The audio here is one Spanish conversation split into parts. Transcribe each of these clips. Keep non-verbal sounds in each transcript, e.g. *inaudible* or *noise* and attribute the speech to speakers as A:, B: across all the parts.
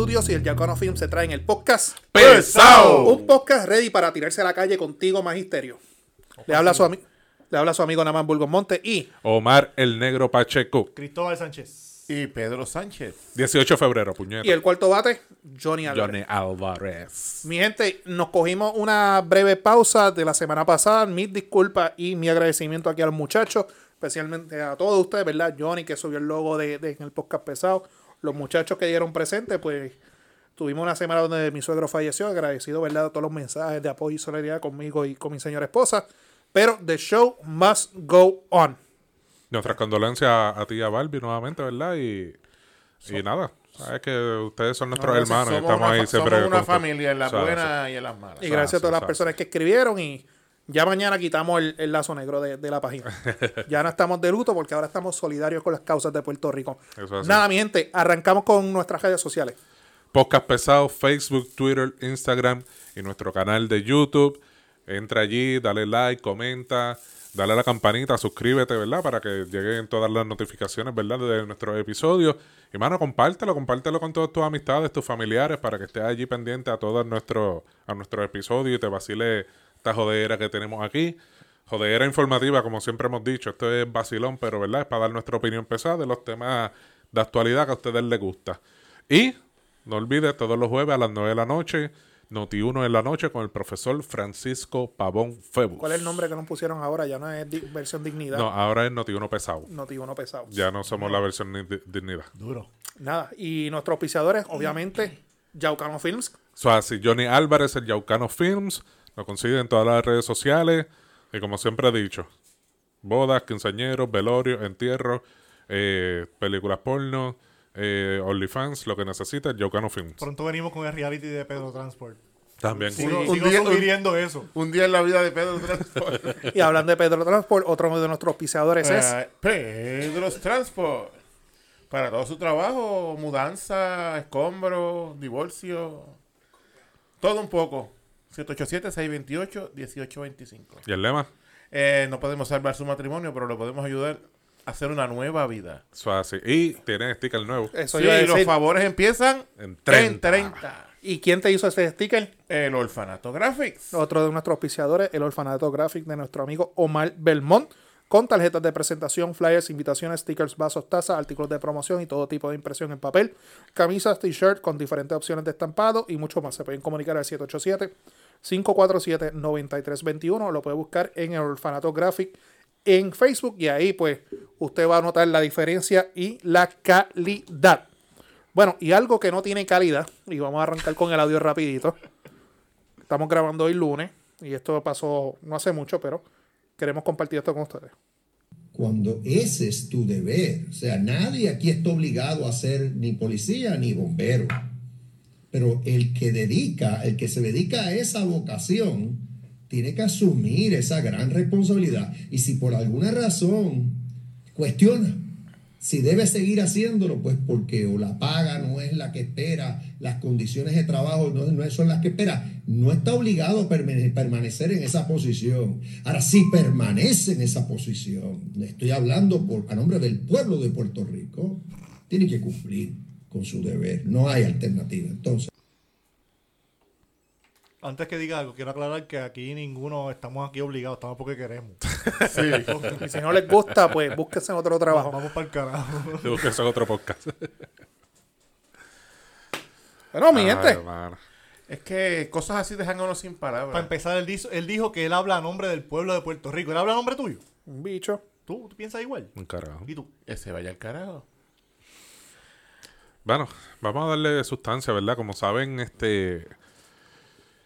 A: Studios y el Yaucano Film se traen el podcast.
B: ¡Pesao!
A: Un podcast ready para tirarse a la calle contigo, Magisterio. Le habla su, le habla su amigo Naman Burgos Monte y
B: Omar el Negro Pacheco.
C: Cristóbal Sánchez.
D: Y Pedro Sánchez.
B: 18 de febrero, puñeta.
A: Y el cuarto bate, Johnny Álvarez.
B: Johnny Álvarez.
A: Mi gente, nos cogimos una breve pausa de la semana pasada. Mis disculpas y mi agradecimiento aquí a los muchachos, especialmente a todos ustedes, ¿verdad? Johnny, que subió el logo de, de- en el podcast pesado. Los muchachos que dieron presente, pues tuvimos una semana donde mi suegro falleció. Agradecido, ¿verdad? A todos los mensajes de apoyo y solidaridad conmigo y con mi señora esposa. Pero the show must go on.
B: Nuestras condolencias a, a ti y a Barbie nuevamente, ¿verdad? Y, y nada. Sabes que ustedes son nuestros
D: No,
B: hermanos y
D: somos
B: estamos
D: una
B: ahí siempre.
D: Somos una familia en las
B: o sea,
D: buenas y en las malas.
A: Y gracias a todas las personas que escribieron y ya mañana quitamos el, el lazo negro de, de la página. ya no estamos de luto porque ahora estamos solidarios con las causas de Puerto Rico.
B: Eso.
A: Nada, mi gente, arrancamos con nuestras redes sociales.
B: Podcast pesado, Facebook, Twitter, Instagram y nuestro canal de YouTube. Entra allí, dale like, comenta, dale a la campanita, suscríbete, ¿verdad? Para que lleguen todas las notificaciones, ¿verdad? De nuestros episodios. Y, mano, compártelo, compártelo con todas tus amistades, tus familiares, para que estés allí pendiente a todos nuestros a nuestros episodios y te vacile esta jodera que tenemos aquí. Jodera informativa, como siempre hemos dicho. Esto es vacilón, pero, ¿verdad? Es para dar nuestra opinión pesada de los temas de actualidad que a ustedes les gusta. Y no olvides, todos los jueves a las 9 de la noche, Noti 1 en la noche con el profesor Francisco Pavón Febus.
A: ¿Cuál es el nombre que nos pusieron ahora? Ya no es di- versión dignidad.
B: No, ahora es Noti 1 pesado.
A: No, tío, no pesado.
B: Ya no somos la versión ni- di- dignidad.
C: Duro.
A: Nada. Y nuestros auspiciadores, obviamente, Yaucano Films.
B: So, así, Johnny Álvarez, el Yaucano Films, lo consiguen en todas las redes sociales. Y como siempre he dicho, bodas, quinceañeros, velorios, entierros, eh, películas porno, eh, OnlyFans, lo que necesite, Yaucano Films.
C: Pronto venimos con el reality de Pedro Transport.
B: También.
C: Sigo,
D: Un
C: sigo
D: día- un-
C: sugiriendo eso.
D: Un día en la vida de Pedro Transport. *laughs*
A: Y hablando de Pedro Transport, otro de nuestros auspiciadores es
D: Eh, Pedro Transport. Para todo su trabajo, mudanza, escombro, divorcio. Todo un poco. 787-628-1825.
B: ¿Y el lema?
D: Eh, no podemos salvar su matrimonio, pero lo podemos ayudar a hacer una nueva vida.
B: So, así. Y tienen sticker nuevo.
A: eso
D: Sí,
A: a
D: los favores empiezan
B: En
D: en
B: 30.
D: 30.
A: ¿Y quién te hizo ese sticker?
D: El Orfanato Graphics.
A: Otro de nuestros auspiciadores, el Orfanato Graphic de nuestro amigo Omar Belmont, con tarjetas de presentación, flyers, invitaciones, stickers, vasos, tazas, artículos de promoción y todo tipo de impresión en papel, camisas, t-shirt con diferentes opciones de estampado y mucho más. Se pueden comunicar al 787-547-9321. Lo puede buscar en el Orfanato Graphic en Facebook y ahí pues usted va a notar la diferencia y la calidad. Bueno, y algo que no tiene calidad, y vamos a arrancar con el audio rapidito. Estamos grabando hoy lunes y esto pasó no hace mucho, pero queremos compartir esto con ustedes.
E: cuando ese es tu deber. O sea, nadie aquí está obligado a ser ni policía ni bombero. Pero el que dedica, el que se dedica a esa vocación, tiene que asumir esa gran responsabilidad. Y si por alguna razón cuestiona si debe seguir haciéndolo, pues porque o la paga no es la que espera, las condiciones de trabajo no, no son las que espera, no está obligado a permane- permanecer en esa posición. Ahora, si permanece en esa posición, estoy hablando por, a nombre del pueblo de Puerto Rico, tiene que cumplir con su deber, no hay alternativa. Entonces,
C: Antes que diga algo, quiero aclarar que aquí ninguno estamos aquí obligados, estamos porque queremos. *laughs*
A: Y si no les gusta, pues búsquense otro trabajo.
C: Vamos para el carajo.
B: Es otro podcast. *laughs*
A: Bueno, mi
B: Ay,
A: gente.
D: Es que cosas así dejan a uno sin
C: Para
D: palabras.
C: empezar, él dijo, él dijo que él habla a nombre del pueblo de Puerto Rico. ¿Él habla a nombre tuyo?
A: un bicho.
C: ¿Tú, tú piensas igual?
B: Un carajo.
C: ¿Y tú?
D: Que se vaya al carajo.
B: Bueno, vamos a darle sustancia, ¿verdad? Como saben, este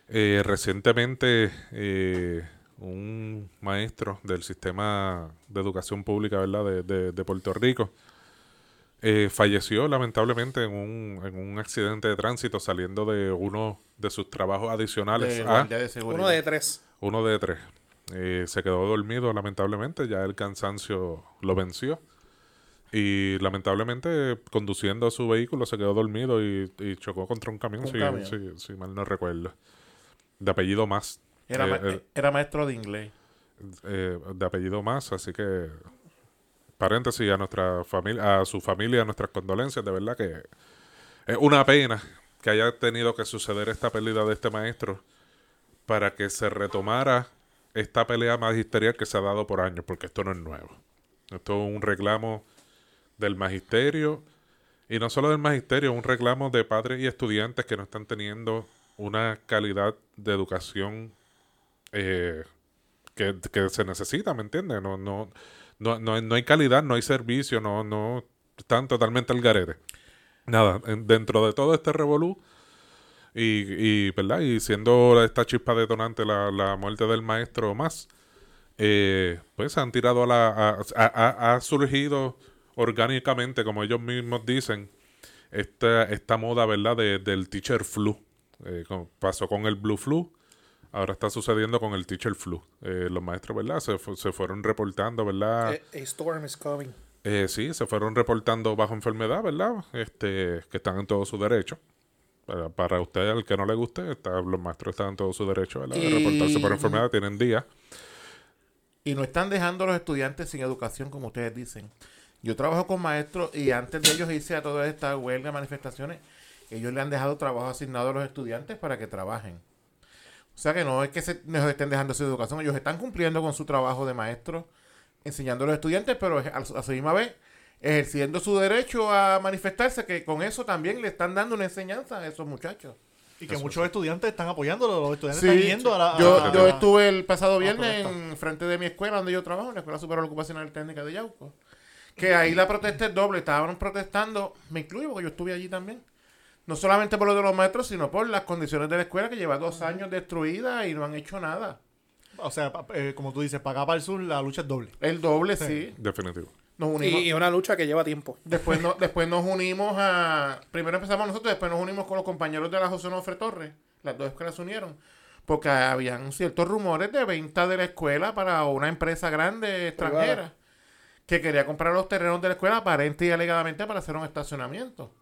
B: eh, recientemente eh, un maestro del sistema de educación pública, ¿verdad? De, de- de Puerto Rico eh, falleció lamentablemente en un, en un accidente de tránsito saliendo de uno de sus trabajos adicionales
D: De
B: a
D: guardia de seguridad.
A: Uno de tres.
B: uno de tres. Eh, se quedó dormido, lamentablemente, ya el cansancio lo venció. Y lamentablemente, conduciendo su vehículo, se quedó dormido y, y chocó contra un camión,
D: Un
B: si,
D: camión.
B: si- si mal no recuerdo. De apellido más.
D: Era,
B: Eh,
D: ma-
B: eh,
D: era maestro de inglés.
B: eh, de apellido más, así que paréntesis a nuestra familia, a su familia, a nuestras condolencias, de verdad que Es una pena que haya tenido que suceder esta pérdida de este maestro para que se retomara esta pelea magisterial que se ha dado por años, porque esto no es nuevo. Esto es un reclamo del magisterio, y no solo del magisterio, es un reclamo de padres y estudiantes que no están teniendo una calidad de educación eh, que, que se necesita, ¿me entiendes? No, no, no, no, no hay calidad, no hay servicio, no, no están totalmente al garete. Nada, en- dentro de todo este revolú, y, y, ¿verdad? y siendo esta chispa detonante la, la muerte del maestro más, eh, pues han tirado a la... ha surgido orgánicamente, como ellos mismos dicen, esta, esta moda, ¿verdad? De, del teacher flu. Eh, pasó con el blue flu, ahora está sucediendo con el teacher flu. Eh, los maestros, ¿verdad? Se, se fueron reportando, ¿verdad?
A: A, a storm is coming.
B: Eh, sí, se fueron reportando bajo enfermedad, ¿verdad? Este, que están en todo su derecho. Para, para usted, al que no le guste, está- los maestros están en todo su derecho, ¿verdad? De reportarse por enfermedad, tienen días.
D: Y no están dejando a los estudiantes sin educación, como ustedes dicen. Yo trabajo con maestros y antes de ellos irse a todas estas huelgas, manifestaciones, ellos le han dejado trabajo asignado a los estudiantes para que trabajen. O sea que no es que se, nos estén dejando su educación, ellos están cumpliendo con su trabajo de maestro, enseñando a los estudiantes, pero a, a su misma vez ejerciendo su derecho a manifestarse, que con eso también le están dando una enseñanza a esos muchachos.
C: Y que muchos estudiantes están apoyándolo, los estudiantes
D: Sí,
C: están yendo a la...
D: yo,
C: a-
D: yo estuve el pasado viernes en frente de mi escuela donde yo trabajo, en la Escuela Superior Ocupacional Técnica de Yauco. Que ahí la protesta es doble. Estaban protestando, me incluyo porque yo estuve allí también. No solamente por lo de los maestros, sino por las condiciones de la escuela que lleva dos años destruida y no han hecho nada.
C: O sea, eh, como tú dices, para acá para el sur la lucha es doble.
D: El doble, sí.
B: Definitivo.
D: Nos unimos.
A: Y, y una lucha que lleva tiempo.
D: Después, no- después nos unimos a. Primero empezamos nosotros, después nos unimos con los compañeros de la José Onofre Torres. Las dos escuelas se unieron. Porque habían ciertos rumores de venta de la escuela para una empresa grande extranjera que quería comprar los terrenos de la escuela aparente y alegadamente para hacer un estacionamiento.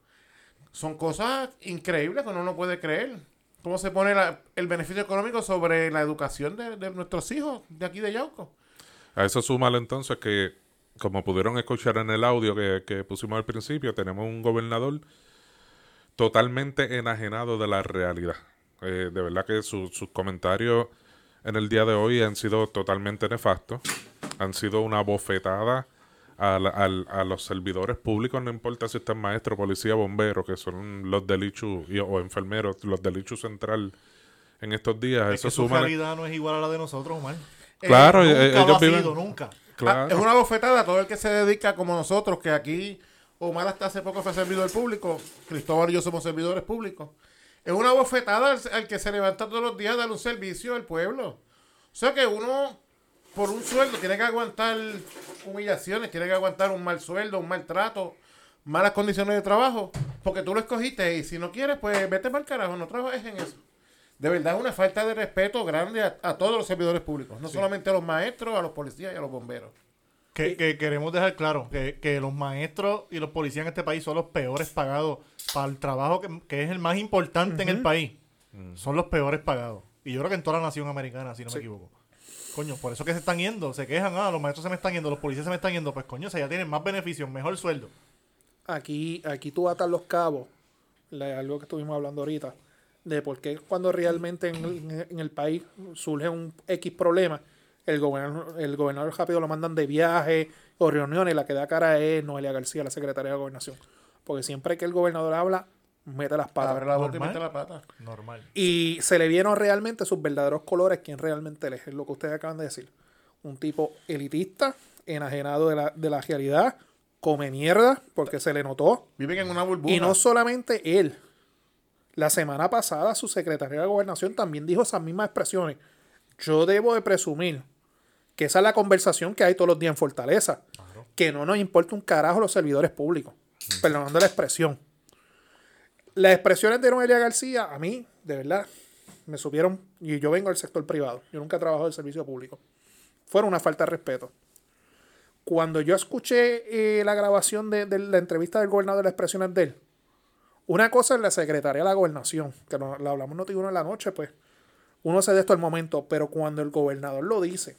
D: Son cosas increíbles que uno no puede creer. ¿Cómo se pone el beneficio económico sobre la educación de, de nuestros hijos de aquí de Yauco?
B: A eso súmale entonces que, como pudieron escuchar en el audio que, que pusimos al principio, tenemos un gobernador totalmente enajenado de la realidad. Eh, de verdad que su- sus comentarios en el día de hoy han sido totalmente nefastos. Han sido una bofetada a, la- al- a los servidores públicos, no importa si están maestro, policía, bombero, que son los del ICHU, y- o enfermeros, los del ICHU central en estos días.
C: Es
B: eso
C: que su
B: súmale-
C: realidad no es igual a la de nosotros, Omar.
B: Claro,
C: Eh,
B: eh,
C: nunca
B: ellos
C: lo ha
B: viven-
C: sido, nunca.
B: Claro.
D: Ah, es una bofetada a todo el que se dedica como nosotros, que aquí Omar hasta hace poco fue servidor público, Cristóbal y yo somos servidores públicos. Es una bofetada al, al que se levanta todos los días a darle un servicio al pueblo. O sea que uno, por un sueldo, tiene que aguantar humillaciones, tiene que aguantar un mal sueldo, un maltrato, malas condiciones de trabajo, porque tú lo escogiste y si no quieres, pues vete para el carajo, no trabajes en eso. De verdad es una falta de respeto grande a, a todos los servidores públicos, no solamente a los maestros, a los policías y a los bomberos.
C: Que, que queremos dejar claro que, que los maestros y los policías en este país son los peores pagados para el trabajo que, que es el más importante en el país. Son los peores pagados. Y yo creo que en toda la nación americana, si no me equivoco. Coño, por eso que se están yendo, se quejan, ah, los maestros se me están yendo, los policías se me están yendo, pues coño, o sea, ya tienen más beneficios, mejor sueldo.
A: Aquí, aquí tú atas los cabos, algo que estuvimos hablando ahorita, de por qué cuando realmente en el, en el país surge un X problema, el gobernador, el gobernador rápido lo mandan de viaje o reuniones, la que da cara es Noelia García, la secretaria de Gobernación. Porque siempre que el gobernador habla, mete las patas.
D: Abre la boca y
C: normal.
D: mete la pata.
C: Normal.
A: Y se le vieron realmente sus verdaderos colores, quién realmente él es, es lo que ustedes acaban de decir. Un tipo elitista, enajenado de la, de la realidad, come mierda, porque se le notó.
D: Viven en una burbuja.
A: Y no solamente él. La semana pasada su secretaria de gobernación también dijo esas mismas expresiones. Yo debo de presumir que esa es la conversación que hay todos los días en Fortaleza. Que no nos importa un carajo los servidores públicos. Perdonando la expresión. Las expresiones de Noelia García, a mí, de verdad, me supieron. Y yo vengo del sector privado. Yo nunca he trabajado en el servicio público. Fueron una falta de respeto. Cuando yo escuché eh, la grabación de, de la entrevista del gobernador, las expresiones de él, una cosa es la secretaria de la gobernación, que no, la hablamos no en la noche, pues uno se de esto al momento, pero cuando el gobernador lo dice,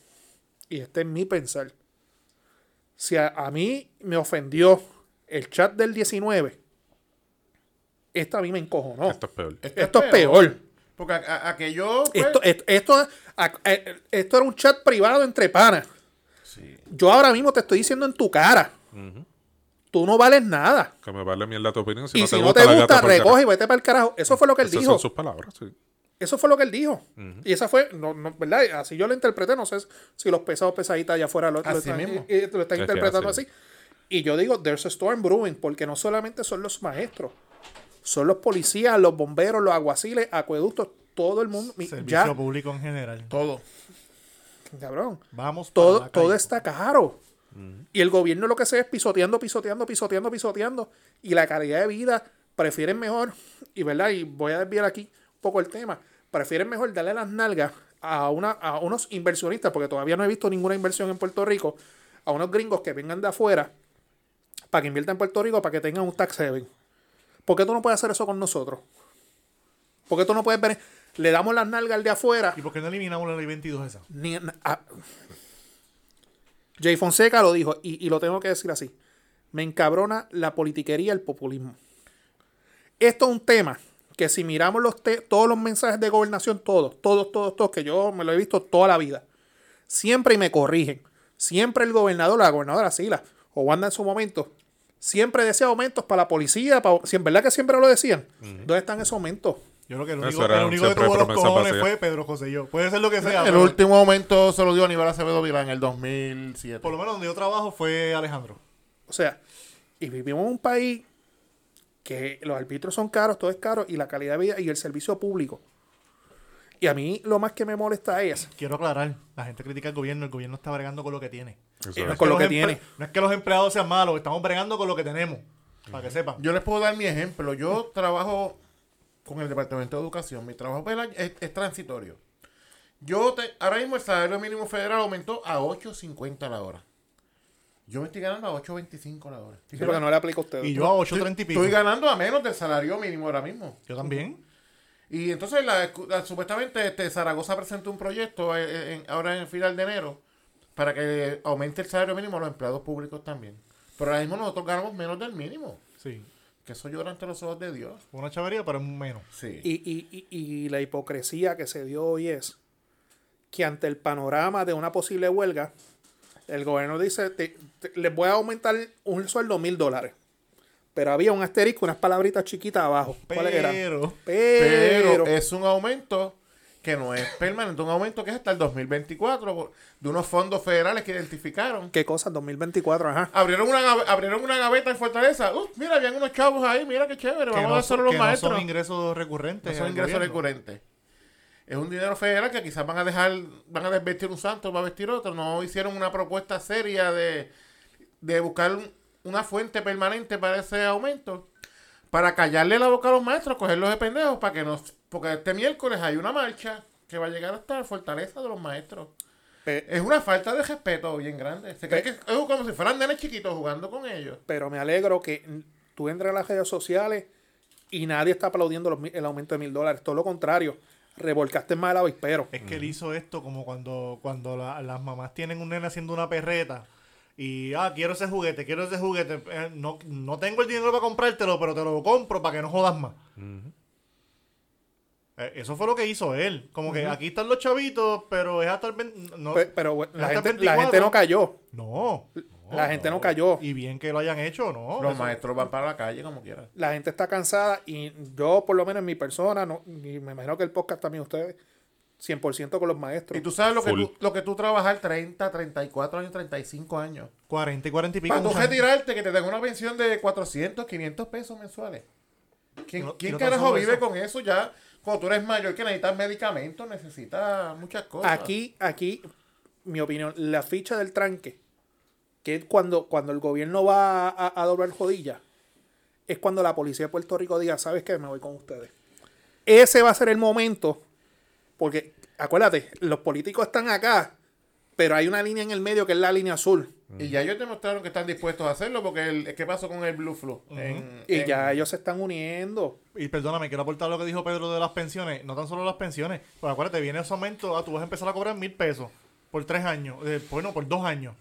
A: y este es mi pensar, si a, a mí me ofendió el chat del 19, Esta a mí me encojonó.
B: Esto es peor.
A: Esto es peor.
D: Porque a- a- aquello. pues,
A: Esto, esto, esto, a- eh, esto era un chat privado entre panas. Yo ahora mismo te estoy diciendo en tu cara. Tú no vales nada.
B: Que me vale mierda tu opinión. Si
A: y
B: no
A: si
B: te
A: no
B: gusta,
A: te gusta, recoge y vete para el carajo. Eso fue lo que él
B: Esas
A: dijo.
B: son sus palabras, sí.
A: Eso fue lo que él dijo. Y esa fue, no, no, ¿verdad? Así yo lo interpreté. No sé si los pesados pesaditas allá afuera lo, lo están,
D: mismo.
A: y- y lo están
B: Es
A: interpretando
B: así.
A: así. Y yo digo, there's a storm brewing, porque no solamente son los maestros, son los policías, los bomberos, los aguaciles, acueductos, todo el mundo.
C: Servicio
A: Ya,
C: público en general.
D: Todo.
A: cabrón.
C: Vamos para
A: todo,
C: la
A: todo
C: calle.
A: está caro. Y el gobierno lo que se es pisoteando, pisoteando, pisoteando, pisoteando. Y la calidad de vida prefieren mejor, y verdad, y voy a desviar aquí un poco el tema, prefieren mejor darle las nalgas a, una, a unos inversionistas, porque todavía no he visto ninguna inversión en Puerto Rico, a unos gringos que vengan de afuera para que inviertan en Puerto Rico, para que tengan un tax haven. ¿Por qué tú no puedes hacer eso con nosotros? ¿Por qué tú no puedes ver? Le damos las nalgas al de afuera
C: ¿Y por qué no eliminamos la ley 22 esa?
A: ni, ah. Jay Fonseca lo dijo, y, y lo tengo que decir así. Me encabrona la politiquería, el populismo. Esto es un tema que si miramos los te- todos los mensajes de gobernación, todos, todos, todos, todos, que yo me lo he visto toda la vida, siempre y me corrigen. Siempre el gobernador, la gobernadora Sila, o Wanda en su momento, siempre decía aumentos para la policía, para, si en verdad que siempre lo decían. ¿Dónde están esos aumentos?
C: Yo creo que el único,
B: era
C: el único que tuvo los cojones
B: vacía.
C: fue Pedro José y yo. Puede ser lo que sea.
D: El
C: pero
D: último momento se lo dio Aníbal Acevedo Vilán en el 2007.
C: Por lo menos donde yo trabajo fue Alejandro.
A: O sea, y vivimos en un país que los arbitros son caros, todo es caro, y la calidad de vida y el servicio público. Y a mí lo más que me molesta es
C: Quiero aclarar, la gente critica al gobierno, el gobierno está bregando con lo que tiene.
B: Eso
A: Eh,
B: es.
A: con lo
C: los
A: que
C: empre-
A: tiene.
C: No es que los empleados sean malos, estamos bregando con lo que tenemos. Para que sepan.
D: Yo les puedo dar mi ejemplo. Yo trabajo con el Departamento de Educación. Mi trabajo es, es transitorio. Yo te, ahora mismo el salario mínimo federal aumentó a 8.50 la hora. Yo me estoy ganando a 8.25 la hora.
A: Sí, porque no le aplica a ustedes.
C: Y yo a 8.30 y pico.
D: Estoy ganando a menos del salario mínimo ahora mismo.
C: Yo también.
D: Y entonces, la, la- supuestamente, este, Zaragoza presentó un proyecto eh, en- ahora en el final de enero para que aumente el salario mínimo a los empleados públicos también. Pero ahora mismo nosotros ganamos menos del mínimo.
C: Sí.
D: Que eso llora ante los ojos de Dios.
C: Una chavería, pero es menos.
D: Sí.
A: Y, y- y- y la hipocresía que se dio hoy es que ante el panorama de una posible huelga, el gobierno dice, te- te- les voy a aumentar un sueldo mil dólares. Pero había un asterisco, unas palabritas chiquitas abajo. ¿Cuáles eran?
C: Pero.
A: Pero,
D: Pero es un aumento que no es permanente, un aumento que es hasta el 2024 por- de unos fondos federales que identificaron.
A: ¿qué cosa? 2024, ajá.
D: Abrieron una, abrieron una gaveta en Fortaleza. Uh, mira, habían unos chavos ahí, mira qué chévere,
C: Que
D: vamos a
C: no, son,
D: solo los
C: que no
D: maestros.
C: son ingresos recurrentes.
D: No son ingresos
C: gobierno.
D: recurrentes. Es un dinero federal que quizás van a dejar, van a desvestir un santo, va a vestir otro. No hicieron una propuesta seria de, de buscar un- una fuente permanente para ese aumento. Para callarle la boca a los maestros, cogerlos de pendejos, para que nos. Porque este miércoles hay una marcha que va a llegar hasta la fortaleza de los maestros.
A: Pe-
D: Es una falta de respeto bien grande. Se cree que es como si fueran nenes chiquitos jugando con ellos.
A: pero me alegro que tú entras a las redes sociales y nadie está aplaudiendo los el aumento de mil dólares. Todo lo contrario, revolcaste más el avispero.
C: Es que él hizo esto como cuando, cuando la- las mamás tienen un nene haciendo una perreta. Y, ah, quiero ese juguete, quiero ese juguete. Eh, no, no tengo el dinero para comprártelo, pero te lo compro para que no jodas más. Eh, eso fue lo que hizo él. Como que aquí están los chavitos, pero es hasta el... No,
A: Pe- pero la,
C: hasta el
A: gente, la
C: 24.
A: gente no cayó.
C: no.
A: La gente no cayó.
C: Y bien que lo hayan hecho, ¿no?
D: Los
C: Eso-
D: maestros van para la calle como quieran.
A: La gente está cansada y yo, por lo menos en mi persona, no, y me imagino que el podcast también ustedes, 100% con los maestros.
D: Y tú sabes lo que
B: Full.
D: tú, lo que tú trabajar 30, 34 años, 35 años.
C: 40 y 40 y pico.
D: Para tú retirarte, que te den una pensión de 400, 500 pesos mensuales. ¿Quién,
C: no-
D: quién
C: no
D: carajo vive
C: eso.
D: con eso ya? Cuando tú eres mayor, que necesitas medicamentos, necesitas muchas cosas.
A: Aquí, aquí, mi opinión, la ficha del tranque, que es cuando, cuando el gobierno va a, a doblar rodillas, es cuando la policía de Puerto Rico diga, ¿sabes qué? Me voy con ustedes. Ese va a ser el momento, porque acuérdate, los políticos están acá, pero hay una línea en el medio que es la línea azul.
D: Y ya ellos demostraron que están dispuestos a hacerlo, porque el, ¿qué pasó con el Blue Flu? En-
A: Y
D: en-
A: ya ellos se están uniendo.
C: Y perdóname, quiero aportar lo que dijo Pedro de las pensiones. No tan solo las pensiones. Pues acuérdate, viene ese aumento. Ah, tú vas a empezar a cobrar mil pesos por tres años. Eh, bueno, por dos años.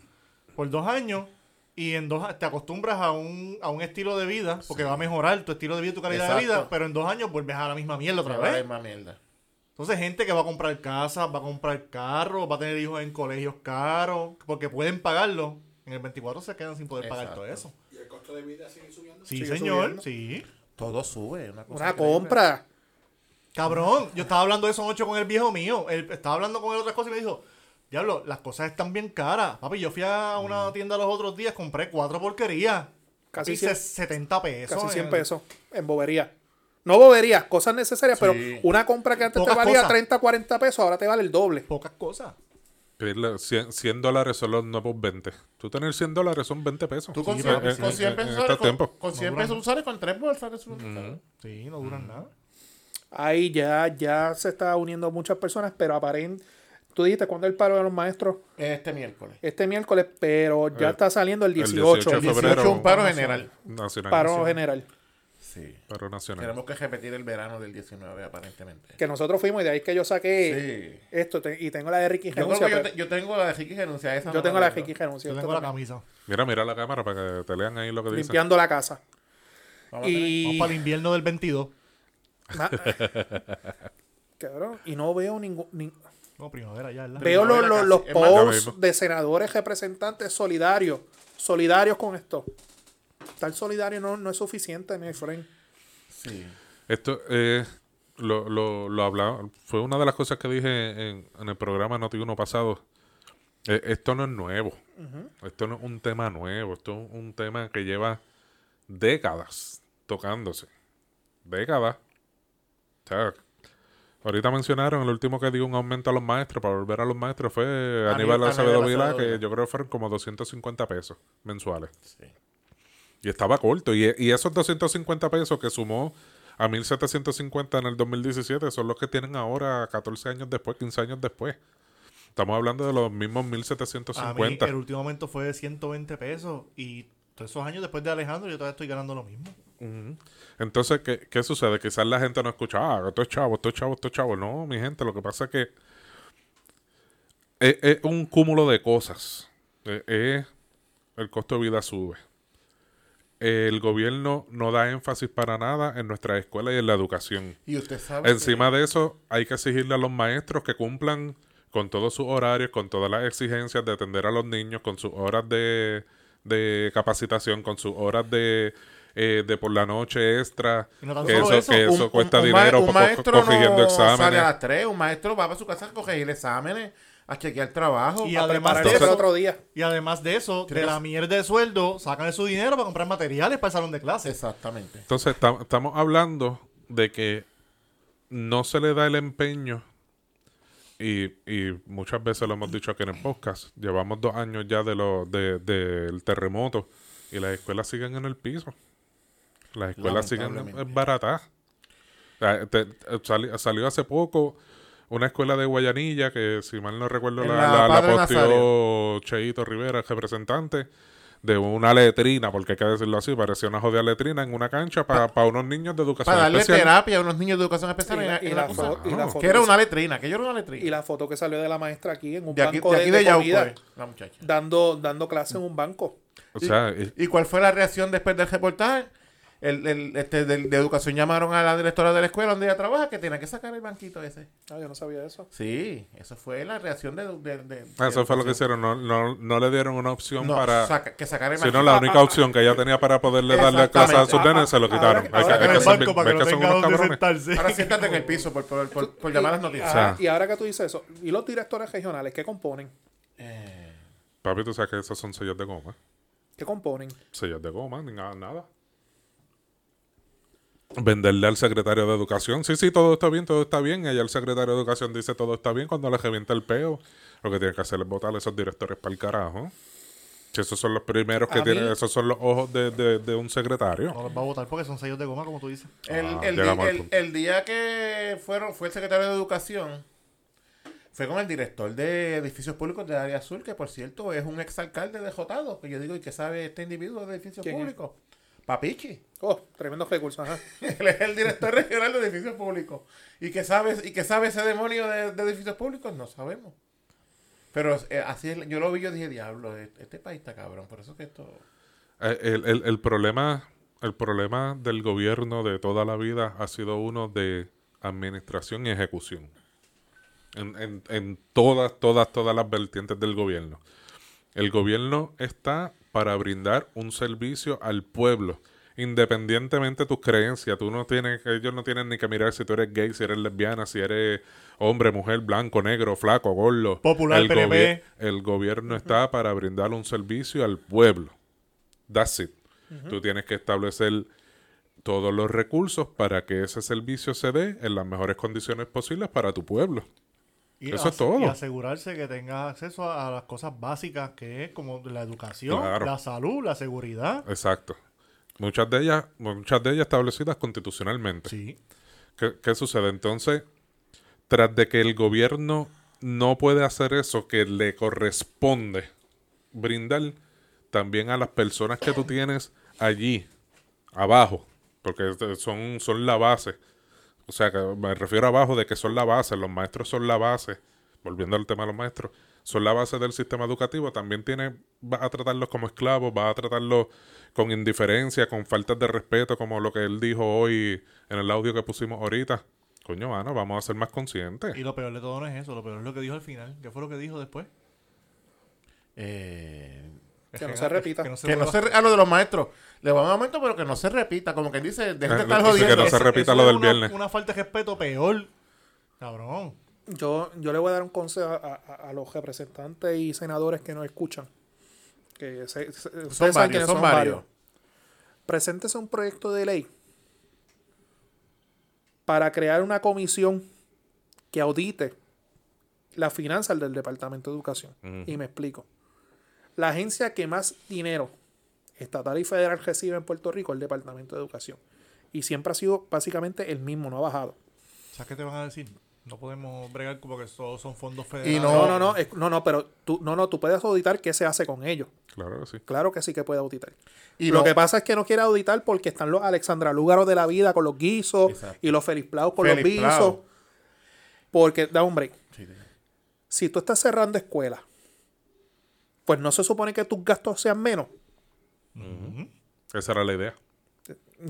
C: Por dos años, y en dos te acostumbras a un, a un estilo de vida, porque va a mejorar tu estilo de vida, tu calidad de vida, pero en dos años vuelves a la misma mierda otra vez.
D: vez más mierda.
C: Entonces, gente que va a comprar casa, va a comprar carro, va a tener hijos en colegios caros, porque pueden pagarlo. En el 24 se quedan sin poder pagar
D: Exacto.
C: todo eso.
F: Y el costo de vida sigue subiendo.
C: Sí,
A: Sigue
C: señor,
A: subiendo.
C: sí.
D: Todo sube. Una, cosa
A: Una
D: increíble.
A: compra.
C: Cabrón, yo estaba hablando de eso anoche con el viejo mío. Él estaba hablando con él otras cosas y me dijo, diablo, las cosas están bien caras. Papi, yo fui a una tienda los otros días, compré cuatro porquerías.
A: Casi
C: Casi
A: cien-
C: 70 pesos.
A: Casi 100
C: en-
A: pesos en bobería. No boberías, cosas necesarias,
D: Sí.
A: pero una compra que antes
C: Pocas
A: te valía
C: cosas.
A: 30, 40 pesos, ahora te vale el doble.
C: Pocas cosas.
B: Pedirle 100, 100 dólares son los nuevos 20. Tú tener 100 dólares son 20 pesos.
D: Tú con
B: Sí,
D: 100,
B: en-
D: con 100
B: en
D: pesos, sales con, con 100 pesos sales con tres bolsas de supermercado.
C: Sí, no duran nada.
A: Ahí ya, ya se está uniendo muchas personas, pero aparentemente, tú dijiste cuándo el paro de los maestros,
D: Este miércoles.
A: este miércoles, pero ya
B: Eh,
A: está saliendo el
B: el
A: 18,
B: 18 de
D: 18
B: febrero.
D: un paro general.
B: Nacional.
A: paro general.
D: Sí.
B: Paro nacional.
D: Tenemos que repetir el verano del 19, aparentemente.
A: Que nosotros fuimos y de ahí que yo saqué
D: Sí.
A: esto te- y tengo la de Ricky
D: Yo, creo
A: Renuncia.
D: que yo, te- yo tengo la de Ricky renuncia. Esa
A: yo
D: no
A: tengo
D: la
A: de. Ricky Renuncia.
C: Yo tengo la camisa.
B: Mira, mira la cámara para que te lean ahí lo que dice.
A: Limpiando la casa.
D: Vamos
A: Y,
C: para el invierno del 22.
A: Ma- *laughs* Cabrón, y no veo ningún... ni-
C: No, primavera ya, ¿verdad?
A: Veo los,
D: Primavera
A: los,
D: Es
A: posts de senadores representantes solidarios, solidarios con esto. Estar solidario no, no es suficiente, mi friend.
D: Sí.
B: Esto eh, lo, lo, lo hablaba. Fue una de las cosas que dije en, en el programa Noti1 pasado. Eh, esto no es nuevo. Esto no es un tema nuevo. Esto es un tema que lleva décadas tocándose. Décadas. O sea, ahorita mencionaron el último que dio un aumento a los maestros para volver a los maestros fue Aníbal Acevedo
D: Acevedo
B: que yo creo fueron como 250 pesos mensuales.
D: Sí.
B: Y estaba corto. Y, y esos 250 pesos que sumó a 1750 en el 2017 son los que tienen ahora 14 años después, 15 años después. Estamos hablando de los mismos
C: A mí
B: 1750.
C: el último aumento fue de 120 pesos y todos esos años después de Alejandro yo todavía estoy ganando lo mismo.
B: Entonces, ¿qué, ¿qué sucede? Quizás la gente no escucha, ah, esto es chavo, esto es chavo, esto es chavo. No, mi gente, lo que pasa es que es, es un cúmulo de cosas. Eh, eh, el costo de vida sube. El gobierno no da énfasis para nada en nuestra escuela y en la educación.
D: Y usted sabe.
B: Encima de eso, hay que exigirle a los maestros que cumplan con todos sus horarios, con todas las exigencias de atender a los niños, con sus horas de, de capacitación, con sus horas de, eh, de por la noche extra.
C: No
B: que eso,
C: eso,
B: que eso
D: un-
B: cuesta
D: un
B: dinero
D: un
B: po- co-
D: maestro
B: corrigiendo
D: no sale a las 3, un maestro va a su casa a corregir exámenes, a chequear trabajo.
C: Y
D: a
C: además de
A: eso otro día.
C: y además de eso, de la mierda de sueldo, sacan de su dinero para comprar materiales para el salón de clases.
D: Exactamente.
B: Entonces, tam- estamos hablando de que no se le da el empeño, y, y muchas veces lo hemos dicho aquí en el podcast, llevamos dos años ya de lo, de, del terremoto y las escuelas siguen en el piso. Las escuelas siguen baratadas. O sea, salió hace poco una escuela de Guayanilla que, si mal no recuerdo, la,
D: la
B: la, posteó Cheito Rivera, el representante, de una letrina, porque hay que decirlo así, parecía una jodida letrina en una cancha para unos niños de educación
D: Para darle
B: especial.
D: terapia a unos niños de educación especial.
A: Y la,
D: la
A: foto
D: que era una letrina, que yo era una letrina.
A: Y la foto que salió de la maestra aquí en un
D: de aquí
A: banco
D: de, aquí
A: de
D: de Yauco,
A: comida,
D: eh, la muchacha.
A: dando, dando clase en un banco.
B: O sea, y-
D: ¿Y cuál fue la reacción después del reportaje? El, el, este, del- de educación llamaron a la directora de la escuela donde ella trabaja que tenía que sacar el banquito ese.
A: Ah, yo no sabía eso.
D: Sí, eso fue la reacción de... de, de-
B: Ah, eso
D: de
B: fue lo que hicieron. No, no, no le dieron una opción
D: No,
B: para.
D: saca- que sacar el
B: Sino
D: banquito.
B: la única opción que ella tenía para poderle darle clase a sus nenes se lo
A: Ahora-
B: quitaron.
A: ahora
B: hay que,
A: que
B: hay que
C: para que
B: que son unos cabrones.
D: Ahora siéntate en el piso por, por, por, por llamar las noticias.
A: Ah, y ahora que tú dices eso, ¿y los directores regionales qué componen?
B: Papi, tú sabes que esos son sellos de goma.
A: ¿Qué componen?
B: Sellos de goma, ni nada. nada. Venderle al secretario de educación. Sí, sí, todo está bien, todo está bien. Y allá el secretario de educación dice todo está bien cuando le revienta el peo. Lo que tiene que hacer es votar a esos directores para el carajo. Si esos son los primeros que
A: A
B: tienen,
A: mí-
B: esos son los ojos de, de- de un secretario.
C: No los va a votar porque son sellos de goma, como tú dices.
D: El,
B: Ah,
D: el, di- el- día que fueron fue el secretario de Educación, fue con el director de edificios públicos de área azul, que por cierto es un exalcalde de Jotado, que yo digo, ¿y qué sabe este individuo de edificios públicos? Papichi.
A: Oh, tremendos recursos, ajá. *laughs*
D: Él es el director regional de edificios públicos. ¿Y qué sabe, y qué sabe ese demonio de, de edificios públicos? No sabemos. Pero eh, así es, yo lo vi, yo dije, diablo, este, este país está cabrón. Por eso que esto...
B: Eh, El, el- el problema, el problema del gobierno de toda la vida ha sido uno de administración y ejecución. En, en- en todas, todas, todas las vertientes del gobierno. El gobierno está para brindar un servicio al pueblo. Independientemente de tus creencias, tú no tienes, ellos no tienen ni que mirar si tú eres gay, si eres lesbiana, si eres hombre, mujer, blanco, negro, flaco, gordo.
C: Popular,
B: el,
C: PNP.
B: el gobierno está para brindar un servicio al pueblo. That's it. Tú tienes que establecer todos los recursos para que ese servicio se dé en las mejores condiciones posibles para tu pueblo.
C: Y
B: Eso es todo.
C: Y asegurarse que tengas acceso a, a las cosas básicas que es como la educación,
B: Claro.
C: la salud, la seguridad.
B: Exacto. Muchas de ellas, muchas de ellas establecidas constitucionalmente.
C: Sí.
B: ¿Qué, qué sucede? Entonces, tras de que el gobierno no puede hacer eso que le corresponde brindar también a las personas que tú tienes allí, abajo, porque son, son la base. O sea, que me refiero abajo de que son la base, los maestros son la base, volviendo al tema de los maestros, son la base del sistema educativo, también tiene, va a tratarlos como esclavos, va a tratarlos con indiferencia, con faltas de respeto, como lo que él dijo hoy en el audio que pusimos ahorita. Coño, mano, vamos a ser más conscientes.
C: Y lo peor de todo no es eso, lo peor es lo que dijo al final. ¿Qué fue lo que dijo después?
D: Eh,
A: Que no se repita.
C: Que no se
D: que no
C: vuelva-
D: se... re- A lo de los maestros. Le va a un aumento, pero que no se repita. Como que dice, dejen de
B: Eh,
D: estar
B: dice que
D: jodiendo.
B: no se repita
C: eso
B: lo del
C: una-
B: viernes.
C: Una falta de respeto peor. Cabrón.
A: Yo, yo le voy a dar un consejo a, a- a los representantes y senadores que nos escuchan. Que se- se- ustedes saben
D: varios, son varios.
A: Preséntese un proyecto de ley para crear una comisión que audite las finanzas del Departamento de Educación. Y me explico. La agencia que más dinero estatal y federal recibe en Puerto Rico es el Departamento de Educación. Y siempre ha sido básicamente el mismo, no ha bajado.
C: ¿Sabes qué te van a decir? No podemos bregar porque todos son fondos federales.
D: Y
A: No, no, no, es- no, no, pero tú, no, no, tú puedes auditar qué se hace con ellos.
B: Claro que sí.
A: Claro que sí que puede auditar.
D: Y
A: Lo que pasa es que no quiere auditar porque están los Alexandra Lúgaro de la vida con los guisos
D: Exacto.
A: y los Feliz Plau con
D: Feliz
A: los guisos. Porque, da un break.
D: Sí, sí.
A: Si tú estás cerrando escuelas, pues no se supone que tus gastos sean menos.
B: Esa era la idea.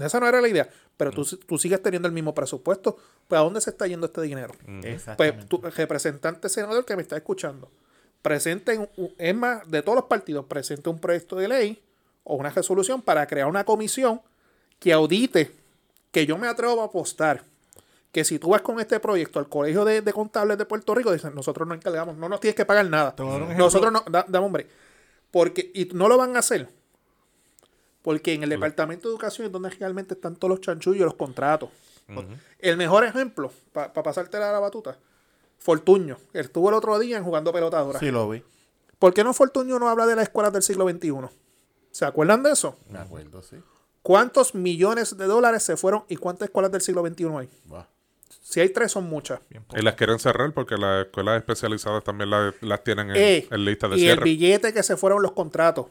A: Esa no era la idea. Pero tú, tú sigues teniendo el mismo presupuesto. Pues ¿a dónde se está yendo este dinero? Pues
D: Exactamente.
A: tu representante senador que me está escuchando, presenten, es más, de todos los partidos, presente un proyecto de ley o una resolución para crear una comisión que audite, que yo me atrevo a apostar, que si tú vas con este proyecto al Colegio de, de Contables de Puerto Rico, dicen, nosotros no encargamos, no nos tienes que pagar nada. Nosotros no, da- dame hombre, porque, y no lo van a hacer, porque en el Departamento de Educación es donde realmente están todos los chanchullos y los contratos. El mejor ejemplo, para pasarte la batuta, Fortuño. Él estuvo el otro día en jugando pelotadora.
D: Sí, lo vi.
A: ¿Por qué no Fortuño no habla de las escuelas del siglo XXI? ¿Se acuerdan de eso?
D: Me acuerdo, sí.
A: ¿Cuántos millones de dólares se fueron y cuántas escuelas del siglo XXI hay?
D: Va.
A: Si hay tres, son muchas.
B: Y las quieren cerrar porque las escuelas especializadas también la- las tienen en,
A: Eh,
B: en lista de
A: y el
B: cierre.
A: billete que se fueron los contratos.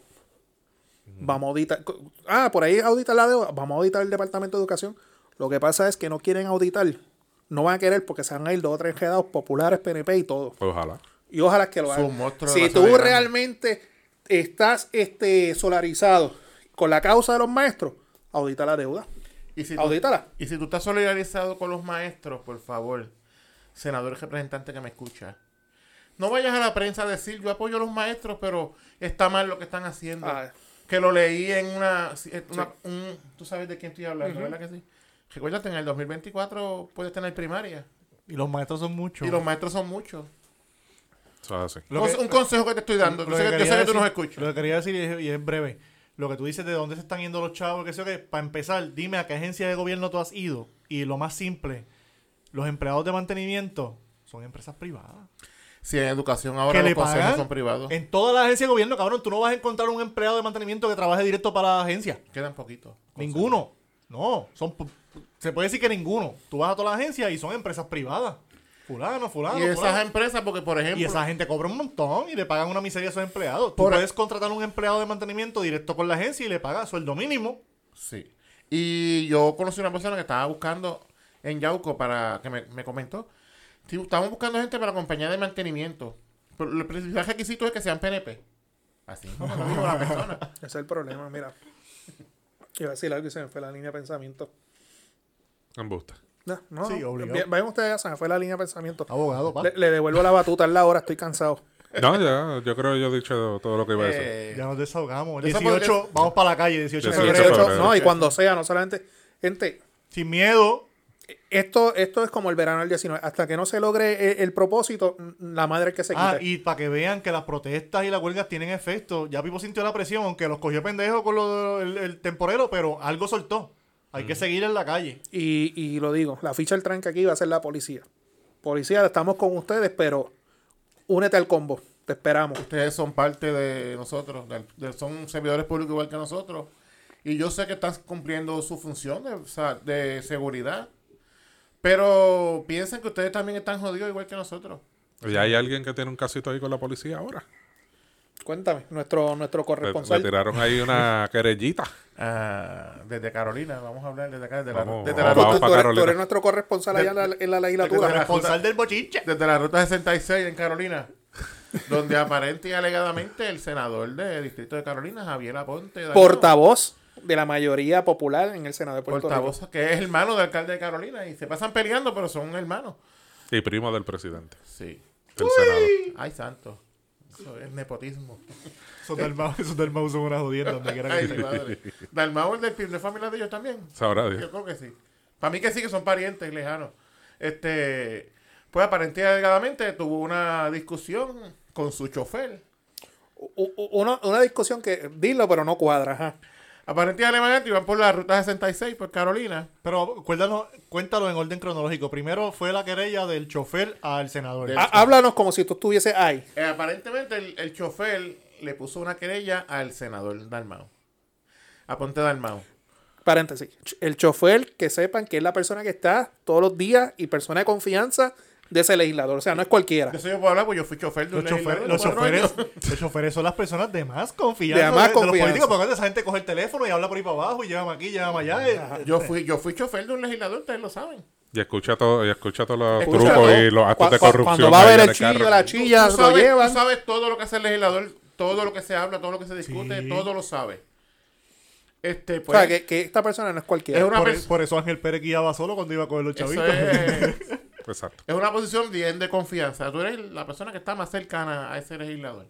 A: Vamos a auditar. Ah, por ahí auditar la deuda. Vamos a auditar el Departamento de Educación. Lo que pasa es que no quieren auditar. No van a querer porque se van a ir dos o tres enredados populares, PNP y todo.
B: Ojalá.
A: Y ojalá que lo hagan. Si tú realmente estás este, solarizado con la causa de los maestros, audita la deuda.
D: Y si, tú,
A: Audítala.
D: y si tú estás solidarizado con los maestros, por favor, senador y representante que me escucha, no vayas a la prensa a decir yo apoyo a los maestros, pero está mal lo que están haciendo.
A: Ah.
D: Que lo leí en una... una- un- tú sabes de quién estoy hablando, ¿verdad que sí? Recuérdate, en el 2024 puedes tener primaria.
C: Y los maestros son muchos.
D: Y los maestros son muchos.
C: Que-
D: un consejo que te estoy dando.
C: Lo
D: Yo sé, que- yo
C: quería
D: sé que tú
C: decir-
D: nos escuchas.
C: Lo que quería decir, y es, y es breve, lo que tú dices de dónde se están yendo los chavos, que sé que para empezar, dime a qué agencia de gobierno tú has ido. Y lo más simple, los empleados de mantenimiento son empresas privadas.
D: Si en educación ahora los consejos son privados.
C: en toda la agencia de gobierno, cabrón, tú no vas a encontrar un empleado de mantenimiento que trabaje directo para la agencia.
D: Quedan poquitos.
C: Ninguno. No, son se puede decir que ninguno. Tú vas a toda la agencia y son empresas privadas. Fulano, fulano.
D: Y esas
C: fulano.
D: empresas, porque por ejemplo...
C: Y esa gente cobra un montón y le pagan una miseria a esos empleados. Tú
D: Por-
C: puedes contratar un empleado de mantenimiento directo con la agencia y le pagas sueldo mínimo.
D: Sí. Y yo conocí una persona que estaba buscando en Yauco para que me, me comentó. Sí, Estaban buscando gente para compañía de mantenimiento. Pero el principal requisito es que sean PNP. Así como lo dijo la persona. *laughs*
A: Ese es el problema, mira. Iba a decir algo y se me fue la línea de pensamiento.
B: Embuste.
A: No, no,
C: Sí,
A: no.
C: obligado.
A: Vayan ustedes, se me fue la línea de pensamiento.
C: Abogado, pa.
A: Le, le devuelvo la batuta en la hora, estoy cansado.
B: No, ya, yo creo que yo he dicho todo lo que iba a decir.
D: Eh,
C: Ya nos desahogamos.
D: Eso
C: 18, vamos para la calle, 18 de
B: 18
C: febrero.
B: de
A: 18,
B: febrero.
A: no, y cuando sea, no solamente. Gente,
C: Sin miedo.
A: Esto, esto es como el verano del 19. Hasta que no se logre el, el propósito, la madre que se quite.
C: Ah, y para que vean que las protestas y las huelgas tienen efecto. Ya Pipo sintió la presión, aunque los cogió pendejo con lo del el temporero, pero algo soltó. Hay que seguir en la calle.
A: Y, y lo digo, la ficha del tranque aquí va a ser la policía. Policía, estamos con ustedes, pero únete al combo. Te esperamos.
D: Ustedes son parte de nosotros, son servidores públicos igual que nosotros. Y yo sé que están cumpliendo su función de, o sea, de seguridad. Pero piensen que ustedes también están jodidos igual que nosotros.
B: ¿Y hay alguien que tiene un casito ahí con la policía ahora?
A: Cuéntame, nuestro, nuestro
B: Le, le
A: corresponsal.
B: tiraron ahí una *laughs* querellita.
D: Ah, desde Carolina, vamos a hablar desde acá, desde la, desde
B: vamos,
D: la
B: vamos
A: tú, tú eres nuestro corresponsal allá en la, en la legislatura.
D: de la-
C: Responsable del bochinche.
D: desde la ruta 66 en Carolina, donde aparente y alegadamente el senador del distrito de Carolina, Javier Aponte,
A: Portavoz de la mayoría popular en el Senado de Puerto Rico.
D: portavoz, que es hermano del alcalde de Carolina, y se pasan peleando, pero son hermanos.
B: Y primo del presidente
D: Sí.
B: del Senado.
D: Ay, santo. Eso es nepotismo.
C: Esos del Mau, esos del Mau son una jodienda donde quiera que
D: madre. Dalmau, el del PIB de familia de ellos también.
B: Sabrá
D: Yo
B: Dios.
D: creo que sí. Para mí que sí, que son parientes lejanos. Este, pues aparentemente alegadamente tuvo una discusión con su chofer.
A: U- u- Una, una discusión que, dilo, pero no cuadra. Ajá.
D: Aparentemente iban por la ruta 66 por Carolina.
C: Pero cuéntanos, cuéntalo en orden cronológico. Primero fue la querella del chofer al senador.
D: Del-
A: Há- Háblanos como si tú estuviese ahí.
D: Eh, aparentemente el, el chofer le puso una querella al senador Dalmau. A Ponte Dalmau.
A: Paréntesis. El chofer, que sepan que es la persona que está todos los días y persona de confianza de ese legislador. O sea, no es cualquiera.
D: De eso yo puedo hablar, pues yo fui chofer de un
C: Los, chofer-
D: legislador
C: los choferes, los choferes son las personas de más confianza
A: De más
C: los
A: confianza.
C: políticos, porque esa gente coge el teléfono y habla por ahí para abajo y llévame aquí, llévame allá. eh,
D: Yo fui, yo fui chofer de un legislador, ustedes lo saben.
B: Y escucha todo, y escucha todos los
D: Escucha
B: trucos
D: todo.
B: y los actos
A: Cu-
B: de corrupción.
A: Cuando va a ver el chillo, la chilla,
D: tú,
A: lo
D: sabes,
A: llevan.
D: tú sabes todo lo que hace el legislador, todo lo que se habla, todo lo que se discute,
C: Sí.
D: todo lo sabe. Este,
A: O
D: pues,
A: sea, que, que esta persona no es cualquiera.
D: es una,
C: por, eso Ángel Pérez guiaba solo cuando iba a coger los
D: eso
C: chavitos.
D: es, *laughs*
B: Exacto.
D: es una posición bien de confianza. Tú eres la persona que está más cercana a ese legislador.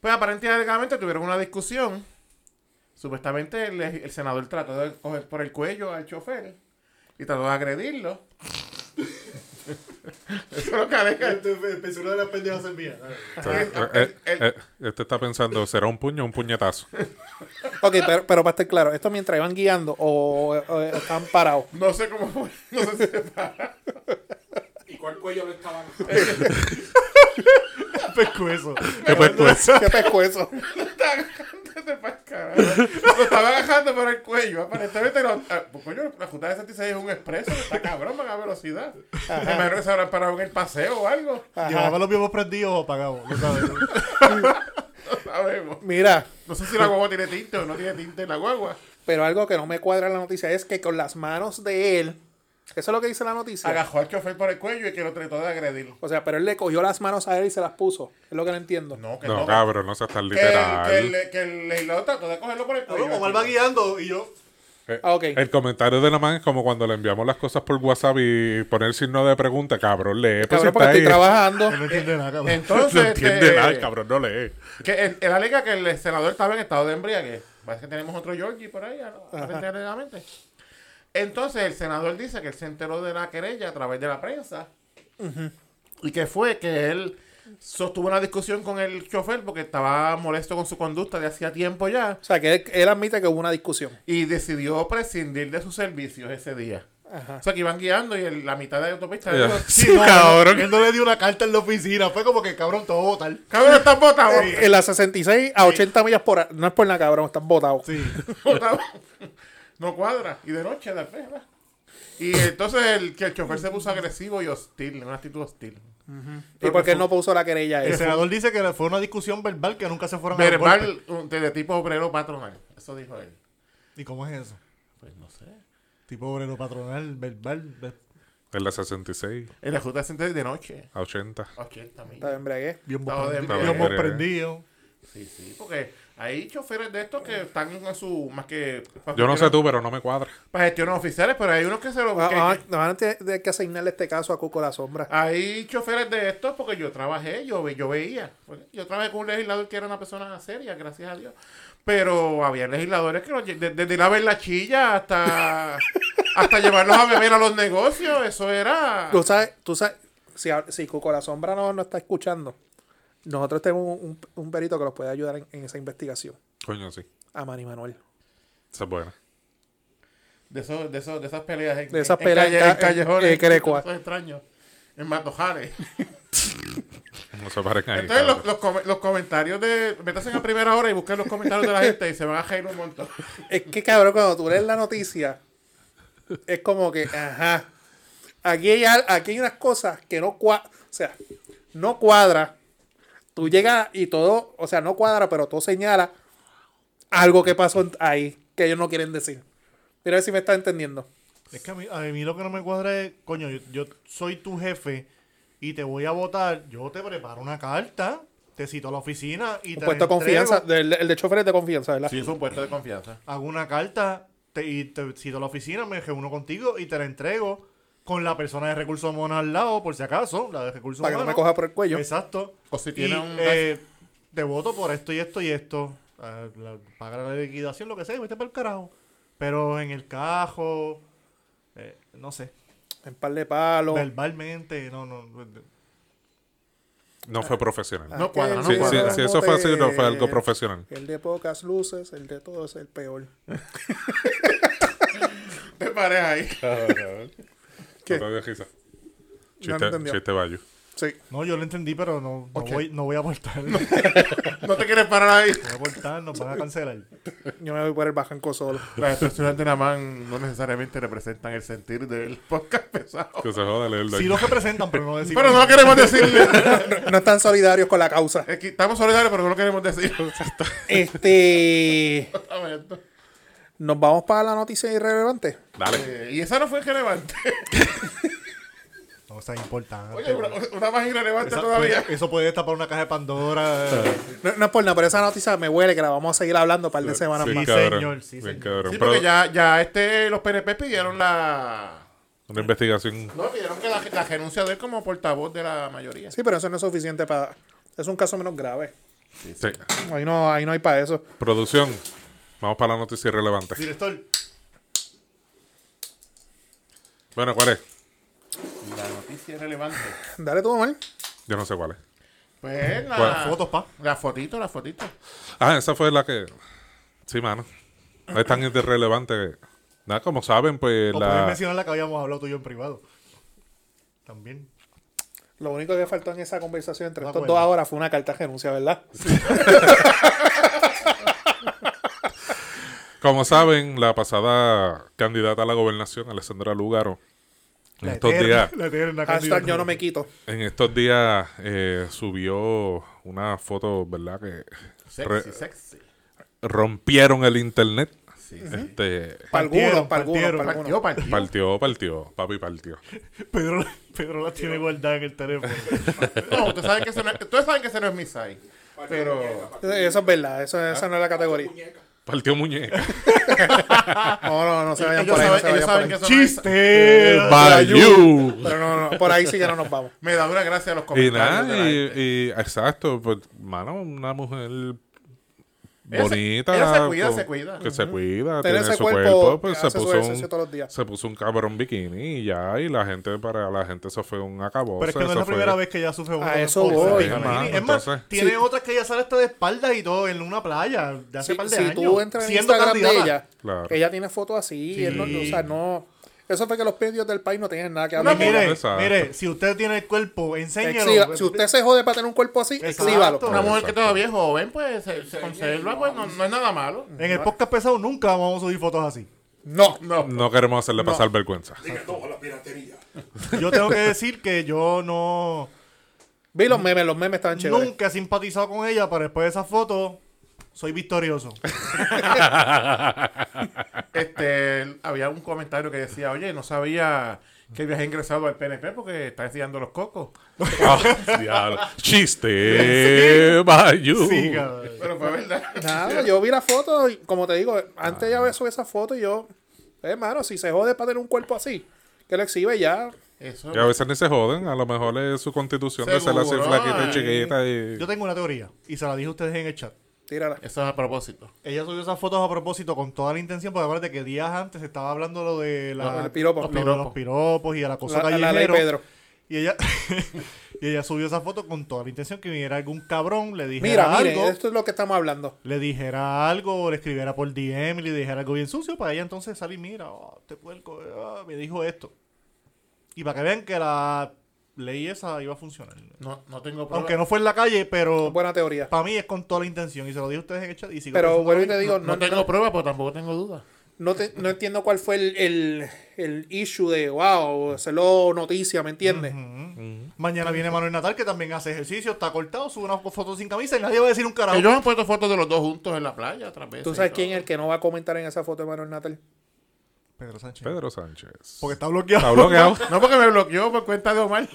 D: Pues aparentemente tuvieron una discusión. Supuestamente el, el senador trató de coger por el cuello al chofer y trató de agredirlo. *laughs* Eso es lo
C: una de las pendejas en mía.
B: O eh, eh, eh, este está pensando, ¿será un puño o un puñetazo? *laughs*
A: Ok, pero, pero para estar claro, esto mientras iban guiando o, o están parados.
D: No sé cómo fue. No sé si se para. *laughs*
F: ¿Y cuál cuello le estaban? *laughs*
C: Pescuezo.
B: ¿Qué pues?
A: ¿Qué pescuezo? *laughs*
D: Lo estaba agarrando por el cuello. Aparentemente, lo, ah, pues, coño, la Junta de 66 es un expreso. Está cabrón, van a velocidad. Me imagino que se habrán parado en el paseo o algo.
C: Llevaba los viejos prendidos o apagados. No sabes. *laughs*
D: No sabemos.
A: Mira,
D: No sé si la guagua tiene tinte o no tiene tinte en la guagua.
A: pero algo que no me cuadra en la noticia es que con las manos de él, eso es lo que dice la noticia.
D: Agajó al chofer por el cuello y que lo trató de agredir.
A: O sea, pero él le cogió las manos a él y se las puso. Es lo que no entiendo.
D: No, que
B: No,
D: no.
B: cabrón, no seas tan
D: que, el, que,
B: literal.
D: el, que el legislador trató de cogerlo por el cuello.
C: Omar va guiando y yo.
B: Eh,
A: Ah, ok.
B: El comentario de la man es como cuando le enviamos las cosas por WhatsApp y poner signo de pregunta. Cabrón, lee. Pues
A: Cabrón,
B: si
A: porque estoy
B: ahí.
A: trabajando.
C: No entiende nada, cabrón. *laughs*
D: Entonces,
B: No entiende
D: este,
B: nada, el cabrón, no lee.
D: Que él, él alega que el senador estaba en estado de embriaguez. Parece que tenemos otro Georgie por ahí, ¿no? Entonces, el senador dice que él se enteró de la querella a través de la prensa. Y que fue que él sostuvo una discusión con el chofer porque estaba molesto con su conducta de hacía tiempo ya.
A: O sea, que él, él admite que hubo una discusión.
D: Y decidió prescindir de sus servicios ese día.
A: Ajá.
D: O sea, que iban guiando y en la mitad de la autopista.
B: Ya.
D: dijo,
B: Sí,
C: no,
B: cabrón.
C: Él no le dio una carta en la oficina. Fue como que, cabrón, todo votar.
D: Cabrón, estás botado.
A: En las 66 a 80 millas por hora. No es por nada, cabrón. Están botados.
C: Sí. *laughs*
D: No cuadra. Y de noche, de ¿verdad? Y entonces el, que el chofer se puso agresivo y hostil, en una actitud hostil.
A: ¿Y por qué él no puso la querella a
C: El senador dice que fue una discusión verbal que nunca se fueron a dar golpes.
D: Verbal un- de, tipo obrero patronal. Eso dijo él.
C: ¿Y cómo es eso?
D: Pues no sé.
C: Tipo obrero patronal, verbal. ve-
B: En la 66
D: En la ruta 66 de noche.
B: a 80.
D: 80 millas.
A: Está bien, bregué.
C: Bien
D: Estaba
C: prendido.
D: embriague.
C: Bien prendido.
D: Sí, sí, porque hay choferes de estos que están en su. Más que.
B: Yo no sé tú, pero no me cuadra.
D: Para gestiones oficiales, pero hay unos que se lo.
A: Ah,
D: que-
A: ah, Nos van a tener que asignarle este caso a Cuco la Sombra.
D: Hay choferes de estos porque yo trabajé, yo, ve- yo veía. Yo trabajé con un legislador que era una persona seria, gracias a Dios. Pero había legisladores que los desde ir a ver la chilla hasta, *laughs* hasta llevarlos a beber a los negocios, eso era...
A: Tú sabes, tú sabes, si, si Cuco la Sombra no, no está escuchando, nosotros tenemos un, un perito que nos puede ayudar en, en esa investigación.
B: Coño, sí.
A: A Manny Manuel.
B: Esa es buena.
D: De, esos, de, esos, de esas peleas en,
A: De esas
D: en
A: peleas
D: calle-
A: en ca-
D: en callejones.
A: en Querecua.
D: esos extraños. En Matojales. *laughs*
B: No se paren ahí.
D: Entonces los, los, com- los comentarios de... Métanse a primera hora y busquen los comentarios de la gente y se van a reír un montón. *laughs*
A: Es que cabrón, cuando tú lees la noticia, es como que, ajá. Aquí hay, aquí hay unas cosas que no cuadran. O sea, no cuadra. Tú llegas y todo, o sea, no cuadra, pero todo señala algo que pasó ahí que ellos no quieren decir. Mira a ver si me está entendiendo.
C: Es que a mí, a mí lo que no me cuadra es, coño, yo, yo soy tu jefe y te voy a votar, yo te preparo una carta, te cito a la oficina y
A: Un
C: te
A: puesto de confianza. el de chofer es de confianza, ¿verdad?
D: Sí, es un puesto de confianza.
C: Hago una carta te, y te cito a la oficina, me reúno contigo y te la entrego con la persona de recursos humanos al lado, por si acaso, la de recursos
A: Para que no
C: humanos.
A: me coja por el cuello.
C: Exacto.
D: O si
C: Y,
D: tiene un...
C: eh, te voto por esto y esto y esto. Ah, la- paga la liquidación, lo que sea, y vete para el carajo. Pero en el cajo, eh, no sé,
A: En par de palos.
C: verbalmente, no, no.
B: No fue profesional.
A: Ah,
D: No cuadra, no
B: Sí,
D: cuadra.
B: sí, eso fue así, no fue algo profesional.
A: El de pocas luces, el de todo es el peor. *laughs*
D: Te pares ahí.
A: ¿Qué?
B: No te risa.
A: No
B: Chiste, bayo.
A: Sí.
C: No, yo lo entendí, pero no, no, voy, no voy a aportar. No *laughs*
D: No te quieres parar ahí.
C: voy a aportar, nos van a cancelar.
A: Yo me voy por el bajanco solo.
D: Las expresiones de Namán no necesariamente representan el sentir del podcast pesado.
B: Que se joda leerlo.
C: Sí los representan, pero no decimos.
D: Pero no lo queremos decirle. *laughs*
A: No, no están solidarios con la causa.
D: Es que estamos solidarios, pero no lo queremos decir.
A: Este. *laughs* Nos vamos para la noticia irrelevante.
B: Dale.
D: Eh, y esa no fue relevante. *laughs*
C: No, está importante.
D: Oye, una, una más irrelevante
C: Esa-
D: todavía.
C: eso puede destapar una caja de Pandora. eh,
A: No, no es por nada, pero esa noticia me huele que la vamos a seguir hablando un par de semanas
B: Sí,
A: más.
C: cabrón.
B: cabrón.
C: sí, señor.
B: cabrón.
D: Sí,
B: Pero
D: porque ya, ya este, los PNP pidieron la...
B: Una investigación.
D: No, pidieron que la, la renuncia de él como portavoz de la mayoría.
A: Sí, pero eso no es suficiente para. Es un caso menos grave.
B: Sí.
A: Ahí no, ahí no hay para eso.
B: Producción. Vamos para la noticia irrelevante.
C: Director,
B: Bueno, ¿cuál es?
D: La noticia relevante. *laughs*
A: Dale tú, Omar.
B: Yo no sé cuál es.
D: Pues la...
B: ¿Cuál?
C: fotos, pa.
D: La fotito, la fotito.
B: Ah, esa fue la que. Sí, mano. Es tan irrelevante que. Nada, como saben, pues
C: O puedes
B: la.
C: mencionar la que habíamos hablado tú y yo en privado. También.
A: Lo único que faltó en esa conversación entre
C: De
A: estos
C: acuerdo.
A: dos ahora fue una carta de renuncia, ¿verdad? *laughs*
B: Como saben, la pasada candidata a la gobernación, Alessandra Lugaro, en
C: La
B: estos
C: eterna-
B: días,
C: la
A: Hashtag yo no me quito.
B: en estos días eh, subió una foto, ¿verdad? Que
D: Sexy,
B: re-
D: sexy.
B: rompieron el internet.
D: Sí,
B: Este
A: Para algunos,
C: Partieron, partieron.
A: algunos.
D: Partió, partió.
B: partió, partió, papi partió. *laughs*
C: Pedro, Pedro la tiene guardada en el teléfono. *laughs*
D: No, ustedes saben que ese no es, ustedes saben que ese no es mi site. Pero...
A: Eso es verdad, eso, esa no es la categoría.
B: Partió muñeca. *laughs*
A: No, no, no se vayan
D: Ellos
A: por ahí. No
D: saben,
A: se
D: ellos
A: vayan por
D: saben
A: ahí.
D: que eso no es...
C: ¡Chiste!
B: Bayou.
A: Pero no, no, por ahí sí que no nos vamos.
D: Me da una gracia a los
B: Y
D: comentarios
B: nada,
D: de la
B: y, y- exacto, pues, mano, una mujer bonita.
D: ella se cuida,
B: con-
D: se cuida.
B: Que se cuida,
A: Tener
B: tiene
A: ese
B: su
A: cuerpo
B: cuerpo, pues se puso, un,
A: todos los días.
B: se puso un cabrón bikini y ya, y la gente, para la gente eso fue un acabó.
C: Pero es que no es la primera vez que ella sufre una
A: A eso voy.
C: Es
B: Sí,
C: más, es más,
B: entonces-
C: tiene
A: Sí.
C: otras que ella sale hasta de espaldas y todo en una playa de hace
A: Si,
C: par de
A: si
C: años.
A: tú entras en
C: siendo
A: Instagram de
C: candidata.
A: ella,
B: Claro.
A: ella tiene fotos así.
C: Sí.
A: él no- o sea, no. Eso fue que los medios del país no tienen nada que hablar.
C: mire, mire, si usted tiene el cuerpo, enséñelo.
A: Exhiba- si usted se jode para tener un cuerpo así,
C: Exacto.
A: exhíbalo.
D: Una mujer que
B: Exacto.
D: todavía es joven, pues se, se conserva, pues no, no es nada malo.
C: En el podcast pesado nunca vamos a subir fotos así.
A: No.
D: No.
B: No queremos hacerle pasar vergüenza.
F: Diga a la piratería.
C: Yo tengo que decir que yo no
A: Vi los memes, los memes estaban chéveres.
C: nunca he simpatizado con ella, pero después de esa foto soy victorioso. *laughs*
D: Este, había un comentario que decía, oye, no sabía que viaje ingresado al PNP porque está enseñando los cocos. *laughs*
B: Ah. Chiste, Bayu.
C: Sí, cabrón.
D: Pero fue verdad.
A: Nada, yo vi la foto y como te digo, antes ya subí esa foto y yo, eh, hermano, si se jode para tener un cuerpo así, que lo exhibe ya.
D: Eso.
B: Y a veces ni se joden, a lo mejor es su constitución de ser así flaquita y chiquita y...
C: Yo tengo una teoría y se la dije a ustedes en el chat.
A: Tírala.
D: Eso es a propósito.
C: Ella subió esas fotos a propósito con toda la intención, porque acuérdate que días antes estaba hablando lo de, la,
A: lo Los
C: de
D: piropos.
C: los piropos y el acoso
A: La, la ley. Pedro.
C: Y ella, *laughs* y ella subió esa foto con toda la intención que viniera algún cabrón, le dijera
A: Mira,
C: algo,
A: mire, esto es lo que estamos hablando.
C: le dijera algo, le escribiera por DM y le dijera algo bien sucio, para ella entonces salir, mira, oh, este puerco ah, me dijo esto. Y para que vean que la ley esa iba a funcionar.
D: No, no tengo pruebas.
C: Aunque no fue en la calle, pero
A: Buena teoría.
C: para mí es con toda la intención. Y se lo dije a ustedes en el chat. Y sigo
A: Pero vuelvo y te digo,
D: no,
A: no,
D: tengo
A: no,
D: pruebas, pero tampoco tengo dudas.
A: no, te- no entiendo cuál fue el, el, el issue de, wow, hacerlo noticia, ¿me entiendes?
C: Mañana viene Manuel Natal, que también hace ejercicio, está cortado, sube una foto sin camisa y nadie va a decir un carajo.
D: Ellos han puesto fotos de los dos juntos en la playa otra vez.
A: ¿Tú sabes quién es el que no va a comentar en esa foto de Manuel Natal?
C: Pedro Sánchez.
B: Pedro Sánchez.
C: Porque está bloqueado.
B: Está bloqueado. *laughs*
D: No, porque me bloqueó por cuenta de Omar.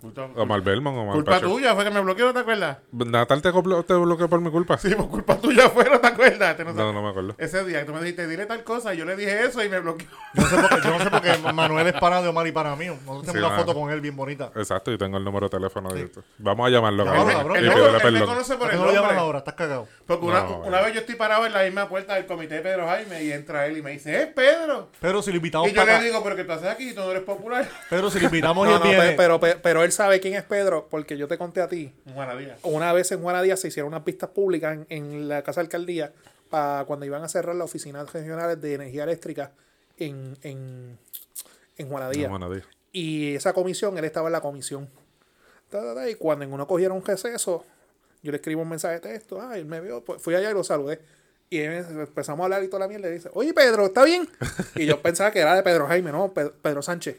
D: Culpa,
B: Omar Belmont, Omar
D: culpa
B: Pacheco.
D: tuya, fue que me bloqueó, ¿no te acuerdas?
B: Natal te, bloqueó por mi culpa.
D: Sí, por culpa tuya fue, ¿no te acuerdas? Te no
B: No, no me acuerdo.
D: Ese día tú me dijiste, dile tal cosa, y yo le dije eso y me bloqueó.
C: Yo no sé por qué, yo no sé por qué Manuel es para de Omar y para mí. Nosotros tenemos
B: Sí,
C: una
B: mano.
C: foto con él bien bonita.
B: Exacto, y tengo el número de teléfono. de esto. Vamos a llamarlo.
C: Llámalo,
B: cabrón,
D: Él,
C: Yo
D: él me conoce por
C: ¿Por qué
D: el
C: no lo llamas ahora? Estás cagado.
D: Porque una,
B: No,
D: una vez yo estoy parado en la misma puerta del comité de Pedro Jaime y entra él y me dice, ¡es Pedro!
C: Pero si lo invitamos
D: Y yo
C: para
D: le digo, ¿pero qué tú haces aquí? Tú no eres popular.
C: Pero si lo *laughs* invitamos y
A: No,
C: él viene.
A: pero, pe- pero él sabe quién es Pedro, porque yo te conté a ti.
D: Juana Díaz.
A: Una vez en Juana Díaz se hicieron unas pistas públicas en, en la Casa de Alcaldía para cuando iban a cerrar las oficinas regionales de energía eléctrica en, en, en Juana Díaz. Y esa comisión, él estaba en la comisión. Y cuando en uno cogieron un receso, yo le escribo un mensaje de texto. Ah, él me vio, pues fui allá y lo saludé. Y él- empezamos a hablar y toda la mierda. Y dice, oye Pedro, ¿está bien? *laughs* Y yo pensaba que era de Pedro Jaime, no, Pedro, Pedro Sánchez.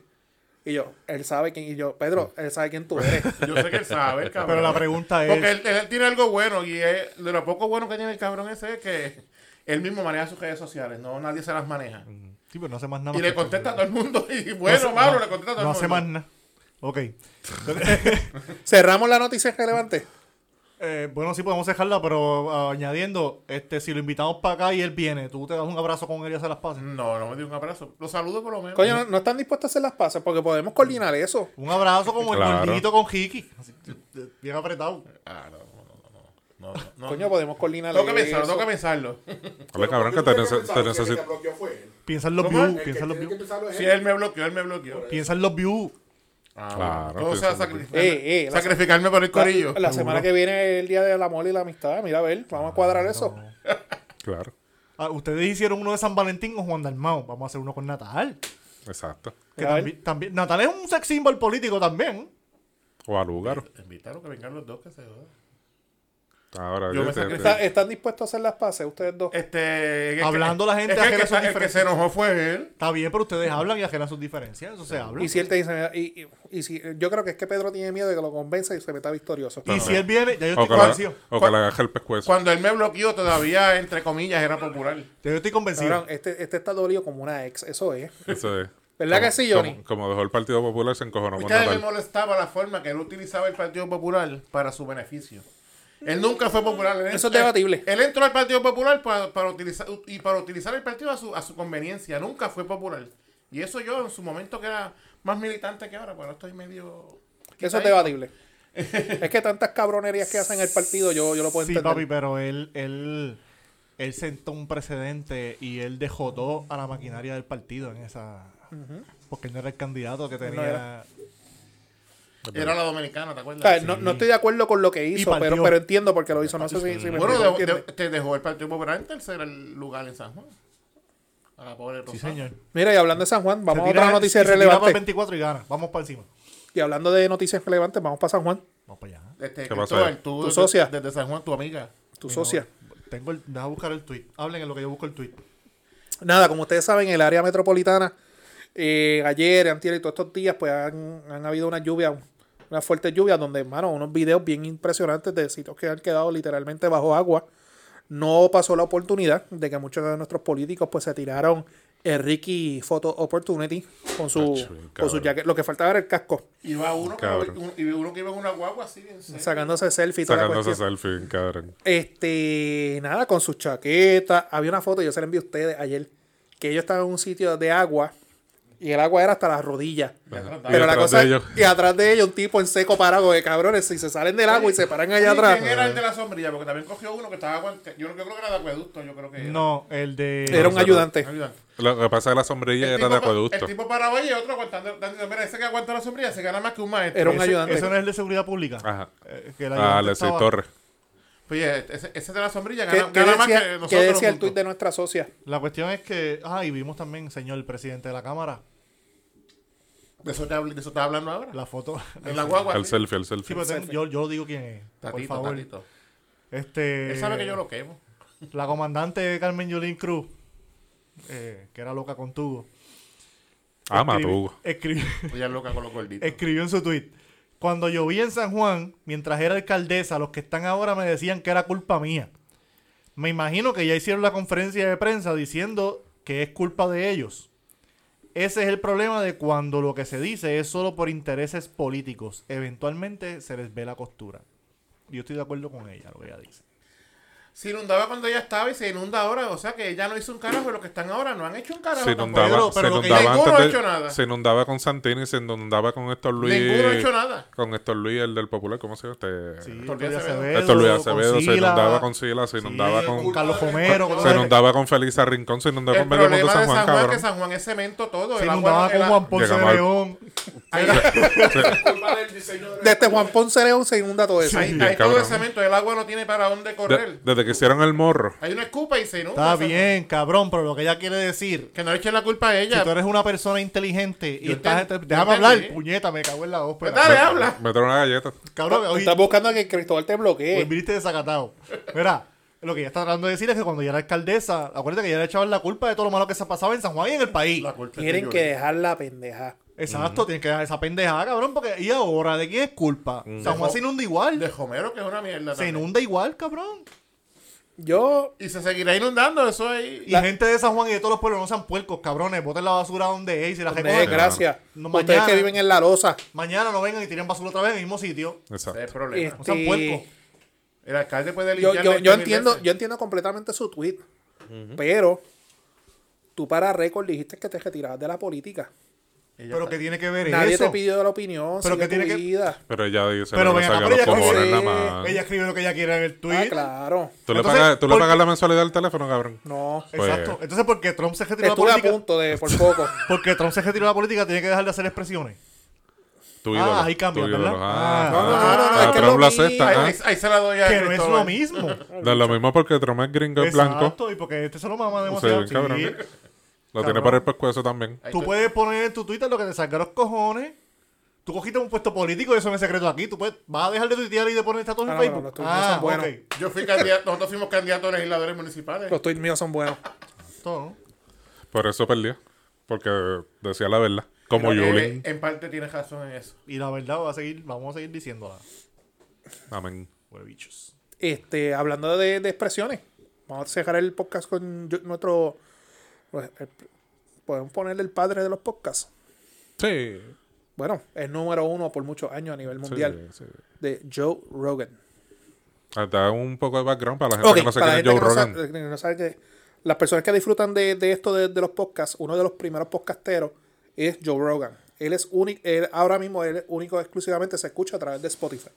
A: Y yo, él sabe quién. Y yo, Pedro, él sabe quién tú eres. *laughs*
D: Yo sé que él sabe, el cabrón.
C: Pero la pregunta es.
D: Porque él, él tiene algo bueno y es- de lo poco bueno que tiene el cabrón ese es que él mismo maneja sus redes sociales, no nadie se las maneja.
C: Sí, pero no hace más nada.
D: Y le contesta a todo el mundo *laughs* y bueno,
C: No hace-
D: malo,
C: no-
D: le contesta a todo
C: No
D: el
C: hace
D: mundo.
C: más nada. Ok. *laughs*
A: Cerramos la noticia relevante.
C: Eh, bueno, sí podemos dejarla, pero ah, añadiendo, este, si lo invitamos para acá y él viene, tú te das un abrazo con él y haces las pases.
D: No, no me dio un abrazo. Lo saludo por lo menos.
A: Coño, no, no están dispuestos a hacer las paces porque podemos coordinar eso.
C: Un abrazo como el gordito con Hiki. Así, bien apretado.
D: Ah, no, no, no, no.
A: Coño, podemos coordinar
D: Tengo que pensarlo, tengo que pensarlo.
B: Cabrón, que te, nece- te necesito.
C: Piensa en los views, piensa en los views.
D: Si
F: él.
D: él me bloqueó, él me bloqueó.
C: Piensa en los views.
D: Ah,
B: Claro,
D: sea
B: en
D: sacrificarme,
A: Eh, eh, la-
D: sacrificarme por el corillo.
A: La, la semana que viene es el día del amor y la amistad. Mira, a ver, vamos a cuadrar eso.
B: Claro,
C: Ah, ustedes hicieron uno de San Valentín con Juan Dalmao. Vamos a hacer uno con Natal.
B: exacto.
C: Que también, también- Natal es un sex symbol político también.
B: O a lugar.
D: Invitaron que vengan los dos que se jodan.
B: Ahora,
D: Yo me
B: te- te-
D: sacrifico.
A: ¿Está- ¿Están dispuestos a hacer las paces ustedes dos?
D: Este, es
C: Hablando
D: que-
C: la gente
D: es que
C: sus
D: el que
C: diferencias.
D: se enojó fue él.
C: Está bien, pero ustedes hablan y ajenan sus diferencias. Eso se habla.
A: Y si él te dice, y, y- y si, yo creo que es que Pedro tiene miedo de que lo convenza y se meta victorioso.
C: Y si él viene, ya yo
B: o
C: estoy
B: la,
C: convencido.
B: o que le agaje el pescuezo.
D: Cuando él me bloqueó, todavía, entre comillas, era popular.
C: Ya yo estoy convencido.
A: Cabrón, este, este está dolido como una ex, eso es.
B: Eso es.
A: ¿Verdad
B: Como-
A: que sí, Johnny?
B: Como, como dejó el Partido Popular, se encojonó
D: a me molestaba la forma que él utilizaba el Partido Popular para su beneficio. Él nunca fue popular. Él,
A: Eso es debatible.
D: Él entró al Partido Popular para, para utilizar, y para utilizar el partido a su, a su conveniencia. Nunca fue popular. Y eso yo en su momento que era más militante que ahora, pues no estoy medio...
A: Eso es debatible. es que tantas cabronerías que hacen el partido, yo, yo lo puedo
C: Sí,
A: entender.
C: papi, pero él, él, él sentó un precedente y él dejó todo a la maquinaria del partido en esa... Porque él no era el candidato que tenía...
A: Era
D: la dominicana, ¿te
A: O
D: acuerdas?
A: no, no estoy de acuerdo con lo que hizo, pero, pero entiendo por qué lo hizo. No sé si, si me
D: Bueno, te dejó el Partido Popular en tercer lugar en San Juan. A la pobre
C: Sí,
D: Rosado.
C: señor.
A: Mira, y hablando de San Juan, vamos
C: Se
A: a
C: tira-
A: otra noticia
C: tira
A: relevante.
C: 24 y gana. Vamos para encima.
A: Y hablando de noticias relevantes, vamos para San Juan.
C: Vamos para allá.
D: Este,
B: ¿Qué ahí?
D: tú,
A: Tu
D: desde-
A: socia.
D: Desde San Juan, tu amiga.
A: Tu
C: Mi
A: socia.
C: novia. Tengo el, deja buscar el tweet. Hablen en lo que yo busco el tweet.
A: Nada, como ustedes saben, el área metropolitana, eh, ayer, antier y todos estos días, pues han, han habido una lluvia, una fuerte lluvia, donde, hermano, unos videos bien impresionantes de sitios que han quedado literalmente bajo agua. No pasó la oportunidad de que muchos de nuestros políticos pues se tiraron el Ricky Photo Opportunity con su, con su jacket. Lo que faltaba era el casco,
D: Iba uno, un- y uno que iba en una guagua así. bien
A: sacándose selfie y toda la
B: Sacándose
A: cuestión.
B: selfie, cabrón.
A: Este, nada, con sus chaquetas. Había una foto, yo se la envié a ustedes ayer, que ellos estaban en un sitio de agua y el agua era hasta las rodillas. Pero la cosa
B: de
A: es-
B: ellos-
A: y atrás de ellos un tipo en seco parado de cabrones, si se salen del agua y se paran allá
D: ¿Y
A: atrás.
D: ¿Quién era el de la sombrilla? Porque también cogió uno que estaba. Yo, yo creo que era de acueducto. Yo creo que era.
C: No, el de.
A: Era un ayudante.
D: Ayudante.
B: Lo que pasa es que la sombrilla
D: El
B: era
D: tipo,
B: de acueducto.
D: el tipo parado ahí y otro aguantando. Mira, ese que aguanta la sombrilla se gana más que un maestro.
A: Era un
D: Ese-
A: ayudante.
C: Eso no es el de seguridad pública.
B: Ajá.
C: Eh, que el
B: Ah, Leslie
C: estaba-
B: Torres.
D: Oye, ese, ese de la sombrilla
A: ¿Qué,
D: gana,
A: qué
D: gana más que
A: decía,
D: nosotros.
A: qué decía el tuit de nuestra socia?
C: La cuestión es que. Ah, y vimos también, señor presidente de la Cámara,
D: De eso, te, de eso estás hablando ahora.
C: la foto. *laughs*
D: En la guagua.
B: El
D: sí.
B: selfie, el
C: Sí,
B: selfie.
C: pero yo, yo digo quién es. por favor.
D: tatito.
C: Este.
D: Él sabe que yo lo quemo.
C: La comandante Carmen Yulín Cruz, eh, que era loca con.
B: Ah,
C: escribi-
B: Matugo.
C: escribió, *laughs*
D: Ella es loca con los gorditos.
C: escribió en su tweet. Cuando lloví en San Juan, mientras era alcaldesa, los que están ahora me decían que era culpa mía. Me imagino que ya hicieron la conferencia de prensa diciendo que es culpa de ellos. Ese es el problema de cuando lo que se dice es solo por intereses políticos. Eventualmente se les ve la costura. Yo estoy de acuerdo con ella, lo que ella dice.
D: Se inundaba cuando ella estaba y se inunda ahora. O sea que ella no hizo un carajo. y Los que están ahora no han hecho un carajo.
B: Se
D: tampoco.
B: inundaba,
C: Pero-
B: se
C: pero que
B: inundaba
D: ninguno
B: antes
D: ha hecho nada.
B: se inundaba con Santini, se inundaba con Héctor Luis.
D: Ninguno ha hecho nada.
B: Con Héctor Luis, el del Popular, ¿cómo se llama? Este,
C: Sí,
D: Héctor
C: Héctor Luis
D: Acevedo.
B: Héctor Luis Acevedo, se inundaba con Sila, se inundaba
C: sí,
B: con,
C: Carlos Homero. con
B: se inundaba con Felisa Rincón, se inundaba
D: El
B: con medio mundo
D: problema
B: de San Juan,
D: San Juan es que. San Juan es cemento todo.
C: Se inundaba con Juan Ponce *laughs* de León.
A: Desde Juan Ponce León se inunda todo eso.
D: ahí todo el cemento. El agua no tiene para dónde
B: De-
D: correr.
B: Desde que hicieron el morro.
D: Hay una escupa y se inunda.
C: Está bien, cabrón, pero lo que ella quiere decir,
D: Que no le echen la culpa a ella.
C: si tú eres una persona inteligente y
D: Yo
C: estás...
D: enten-
C: déjame hablar, puñeta, me cago en la ópera.
D: Pues dale, habla.
B: Me trae una galleta.
C: Cabrón, hoy,
A: Estás buscando que Cristóbal te
C: hoy
A: bloquee.
C: viniste desacatado. Mira, lo que ella está tratando de decir es que cuando ella era alcaldesa, acuérdate que ella le echaban la culpa de todo lo malo que se pasaba en San Juan y en el país.
D: La culpa es
A: Tienen que dejar la pendeja.
C: Exacto, tienen que dejar esa pendejada, cabrón, porque ¿y ahora de quién es culpa? San Juan se inunda igual.
D: De Homero, que es una mierda.
C: Se
D: también.
C: inunda igual, cabrón.
A: Yo,
D: Y se seguirá inundando. Eso ahí.
C: Y gente de San Juan y de todos los pueblos no sean puercos, cabrones. Boten la basura donde es y se la recogen.
A: gracias.
C: No,
A: Ustedes
C: mañana.
A: que viven en La Loza.
C: Mañana no vengan y tiren basura otra vez en el mismo sitio.
B: Exacto.
D: Ese es el problema.
C: No sean
A: Este,
C: puercos.
D: El alcalde puede
A: yo,
D: limpiar.
A: yo,
D: 20
A: yo entiendo,
D: veces.
A: yo entiendo completamente su tweet. Pero tú para récord dijiste que te retirabas de la política.
D: Ella
C: Pero
D: está-
C: que tiene que ver
A: Nadie
C: eso.
A: te pidió la opinión.
C: Pero que tiene
A: tu
C: que-
A: vida.
B: Pero ella dice
C: Pero
B: lo que
C: ven acá,
B: salga
C: pero ella
A: escribe-.
C: Ella lo que ella quiere en el tweet.
A: Ah, claro.
B: ¿Tú, le pagas, ¿Tú le
C: ¿por
B: pagas
C: qué?
B: la mensualidad del teléfono, cabrón?
A: No.
B: Pues-
C: Exacto. Entonces, ¿por qué Trump se retiró de la
A: Estuve a
C: política?
A: punto de, por poco. *laughs*
C: Porque Trump se retiró de la política, tiene que dejar de hacer expresiones.
B: Tu
C: Ah, ahí cambia. ¿verdad?
B: Ah,
C: No,
A: no, no, no,
B: ah,
A: es que
B: Trump
A: lo
B: acepta.
D: Ahí,
B: ah.
D: ahí- ahí se la doy a
C: Que no es lo mismo.
B: No es lo mismo porque Trump es gringo, es blanco.
C: Exacto, y porque este se lo mama demasiado. Sí.
B: Lo tiene
C: Cabrón.
B: por el pescuezo también.
D: Ahí
C: Tú
D: estoy.
C: puedes poner en tu Twitter lo que te salga los cojones. Tú cogiste un puesto político y eso no es secreto aquí. Tú puedes, vas a dejar de tuitear y de poner estatus
A: Ah,
C: en
A: no, no,
C: Facebook.
A: los no son buenos.
C: ok.
D: Yo fui candidato, nosotros fuimos candidatos a legisladores municipales.
A: Los tweets míos son buenos.
C: Todo, ¿no?
B: Por eso perdió. Porque decía la verdad. Como Yulín.
D: En parte tienes razón en eso.
C: Y la verdad va a seguir, vamos a seguir diciéndola.
B: Amén.
C: Huele bichos.
A: Este, hablando de, de expresiones, vamos a cerrar el podcast con yo- nuestro. Pues, el- podemos ponerle el padre de los podcasts.
B: Sí.
A: Bueno, el número uno por muchos años a nivel mundial
B: Sí, sí.
A: de Joe Rogan.
B: Ah, Da un poco de background para la gente que no
A: la
B: quién es
A: que
B: Joe
A: no,
B: Rogan.
A: sabe, que no sabe que las personas que disfrutan de, de esto de, de los podcasts, uno de los primeros podcasteros es Joe Rogan. Él es único, ahora mismo él es único exclusivamente se escucha a través de Spotify.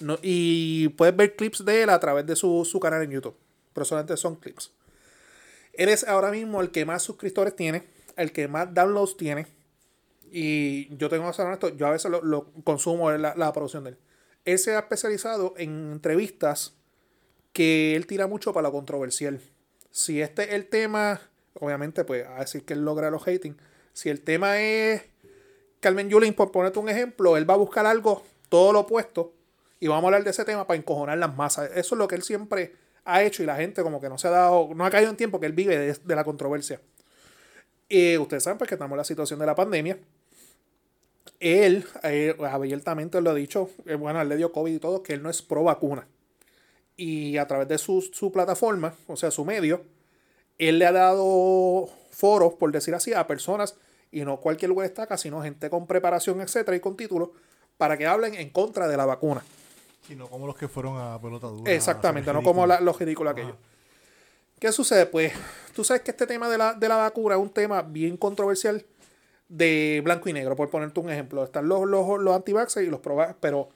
A: No, y puedes ver clips de él a través de su, su canal en YouTube. Pero solamente son clips. Él es ahora mismo el que más suscriptores tiene, el que más downloads tiene. Y yo tengo que ser honesto, yo a veces lo, lo consumo la, la producción de él. Él se ha especializado en entrevistas que él tira mucho para lo controversial. Si este es el tema, obviamente, pues a decir que él logra los hating. Si el tema es Carmen Yulín, por ponerte un ejemplo, él va a buscar algo todo lo opuesto y vamos a hablar de ese tema para encojonar las masas. Eso es lo que él siempre ha hecho y la gente como que no se ha dado, no ha caído en tiempo que él vive de, la controversia. Y ustedes saben pues, que estamos en la situación de la pandemia. Él, eh, abiertamente lo ha dicho, eh, bueno, él le dio COVID y todo, que él no es pro vacuna y a través de su, su plataforma, o sea, su medio, él le ha dado foros, por decir así, a personas y no cualquier lugar estaca, sino gente con preparación, etcétera, y con títulos, para que hablen en contra de la vacuna.
C: Y no como los que fueron a pelota dura.
A: Exactamente, no como la- los ridículos aquellos. ¿Qué sucede? Pues tú sabes que este tema de la, de la vacuna es un tema bien controversial de blanco y negro, por ponerte un ejemplo. Están los, los, los anti-vaxxers y los pro pero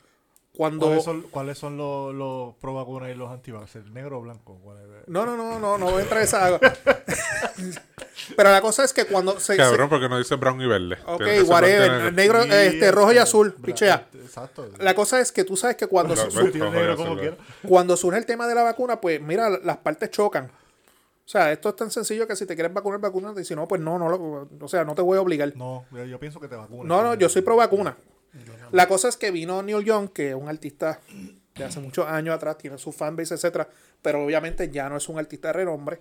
A: cuando...
C: ¿Cuáles son, cuáles son los, los pro vacunas y los antivaxxers? ¿Negro o blanco? ¿Cuál es?
A: No, no, no, no, no voy a entrar en esa... *laughs* pero la cosa es que cuando se...
B: Cabrón, porque no dice brown y verde.
A: ok, whatever.
B: negro.
A: Este, rojo y azul,
C: bra-
A: pichea.
C: este, Exacto.
A: La cosa es que tú sabes que cuando, cuando surge el tema de la vacuna, pues mira, las partes chocan. O sea, esto es tan sencillo que si te quieres vacunar, vacúnate. Y si no, pues no, no lo, o sea, no te voy a obligar.
C: No, yo, yo pienso que te vacunas.
A: No, no, yo soy pro vacuna. La cosa es que vino Neil Young, que es un artista de hace muchos años atrás, tiene su fanbase, etcétera, pero obviamente ya no es un artista de renombre.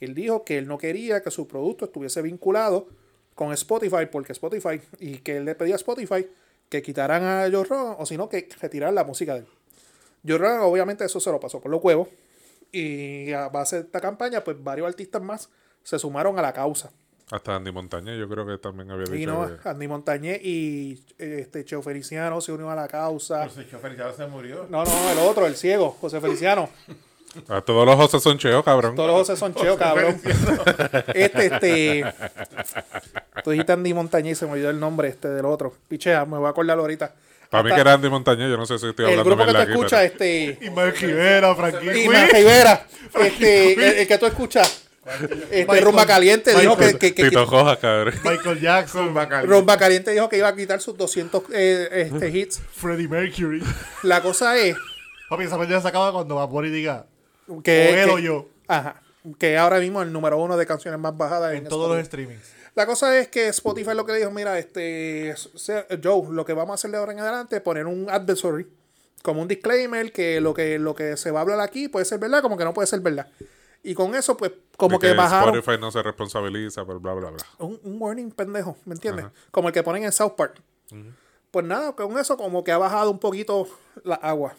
A: Él dijo que él no quería que su producto estuviese vinculado con Spotify, porque Spotify, y que él le pedía a Spotify que quitaran a Joe Rogan, o si no, que retiraran la música de él. Joe Rogan, obviamente, eso se lo pasó por los huevos. Y a base de esta campaña, pues varios artistas más se sumaron a la causa.
B: Hasta Andy Montañez, yo creo que también había dicho.
A: Y no,
B: que-
A: Andy Montañez y este Cheo Feliciano se unió a la causa.
D: Pero si el chofer ya se murió.
A: No, no, el otro, el ciego, José Feliciano.
B: A *laughs* todos los José son cheos, cabrón.
A: Todos los José son Cheo, cabrón. *laughs* Este, este. Tú dijiste Andy Montañez y se me olvidó el nombre este del otro. Pichea, me voy a acordar ahorita.
B: Para mí que era Andy Montañez, yo no sé si estoy
A: el
B: hablando
A: grupo que tú escuchas, este.
C: Ismael Rivera,
A: Rivera, este, el, el que tú escuchas. Este,
C: Michael-
A: Rumba Caliente dijo que,
C: Michael-
A: que, que-
B: Tito Joja, cabrón.
C: Michael Jackson,
A: Rumba Caliente dijo que iba a quitar sus 200 eh, este, hits.
C: Freddie Mercury.
A: La cosa es
C: Papi, esa pendeja se acaba cuando va por y diga,
A: que,
C: o él
A: que-
C: o yo,
A: Ajá. Que ahora mismo es el número uno de canciones más bajadas en,
C: en todos los streamings.
A: La cosa es que Spotify lo que dijo, mira, este Joe, lo que vamos a hacer de ahora en adelante es poner un advisory, como un disclaimer, que lo que lo que se va a hablar aquí puede ser verdad, como que no puede ser verdad. Y con eso, pues, como
B: Y
A: que, bajaron
B: Spotify no se responsabiliza, por bla, bla, bla.
A: un, un warning pendejo, ¿me entiendes? Como el que ponen en South Park. Pues nada, con eso como que ha bajado un poquito la agua.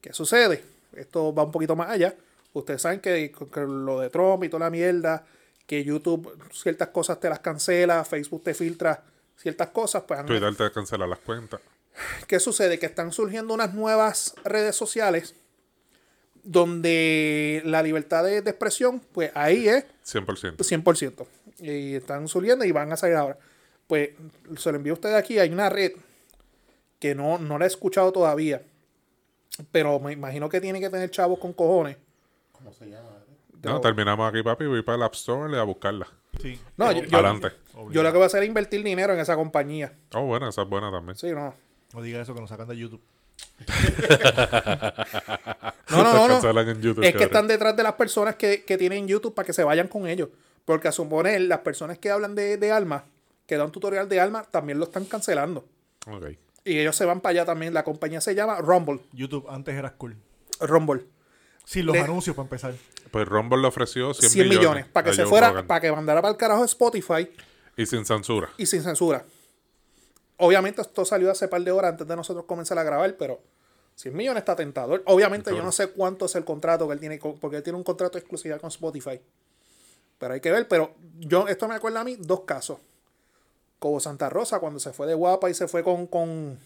A: ¿Qué sucede? Esto va un poquito más allá. Ustedes saben que, que lo de Trump y toda la mierda, que YouTube ciertas cosas te las cancela, Facebook te filtra ciertas cosas, pues
B: Twitter te cancela las cuentas.
A: ¿qué sucede? Que están surgiendo unas nuevas redes sociales donde la libertad de, de expresión, pues ahí es
B: 100%.
A: 100%. Y están surgiendo y van a salir ahora. Pues se lo envío a ustedes aquí. Hay una red que no, no la he escuchado todavía. Pero me imagino que tiene que tener chavos con cojones.
D: ¿Cómo se llama?
B: No, terminamos aquí, papi. Voy para el App Store y a buscarla.
C: Sí.
A: No, yo, yo-
B: Adelante.
A: yo lo que voy a hacer es invertir dinero en esa compañía.
B: Oh, bueno, esa es buena también.
A: Sí, no.
C: No diga eso que nos sacan de YouTube. *laughs*
A: No, no, no. no.
B: cancelan en YouTube,
A: Es que están detrás de las personas que, que tienen YouTube para que se vayan con ellos. Porque a suponer, las personas que hablan de, de alma, que dan tutorial de alma, también lo están cancelando.
B: Ok.
A: Y ellos se van para allá también. La compañía se llama Rumble.
C: YouTube antes era cool.
A: Rumble.
C: Sin los
A: Le-
C: anuncios para empezar.
B: Pues Rumble le ofreció 100,
A: 100 millones, para que se fuera,
B: Rogan.
A: para que mandara para el carajo Spotify
B: Y sin censura.
A: y sin censura. Obviamente esto salió hace par de horas antes de nosotros comenzar a grabar, pero 100 millones está tentador. Obviamente yo no sé cuánto es el contrato que él tiene, con- porque él tiene un contrato de exclusividad con Spotify. Pero hay que ver, pero yo, esto me acuerda a mí dos casos. Como Santa Rosa, cuando se fue de guapa y se fue con, con,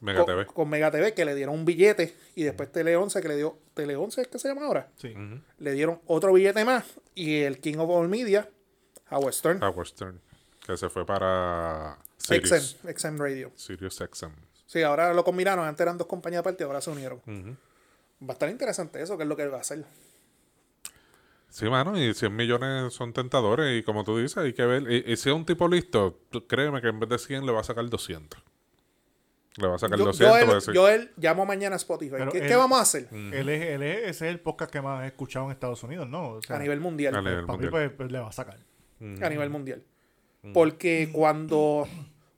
B: Mega
A: con,
B: TV.
A: con Mega TV, que le dieron un billete, y después Tele 11, que le dio, Tele 11 es que se llama ahora,
C: Sí.
A: le dieron otro billete más, y el King of All Media, Howard Stern,
B: Howard Stern. Que se fue para Sirius.
A: XM, XM Radio.
B: Sirius XM.
A: Sí, ahora lo combinaron, antes eran dos compañías aparte, ahora se unieron. Va a estar interesante eso, que es lo que él va a hacer.
B: Sí, mano, y 100 millones son tentadores. Y como tú dices, hay que ver. Y, y si es un tipo listo, tú- créeme que en vez de 100 le va a sacar 200. Le va a sacar
A: Yo,
B: 200.
A: yo, él,
B: decir,
A: yo él llamo mañana a Spotify. ¿Qué,
C: él-
A: qué vamos a hacer?
C: Él es, él es- ese es el podcast que más he escuchado en Estados Unidos, ¿no? O sea,
A: A nivel mundial.
B: A nivel mundial.
C: pues, pues, le va a sacar.
A: A nivel mundial. Porque cuando,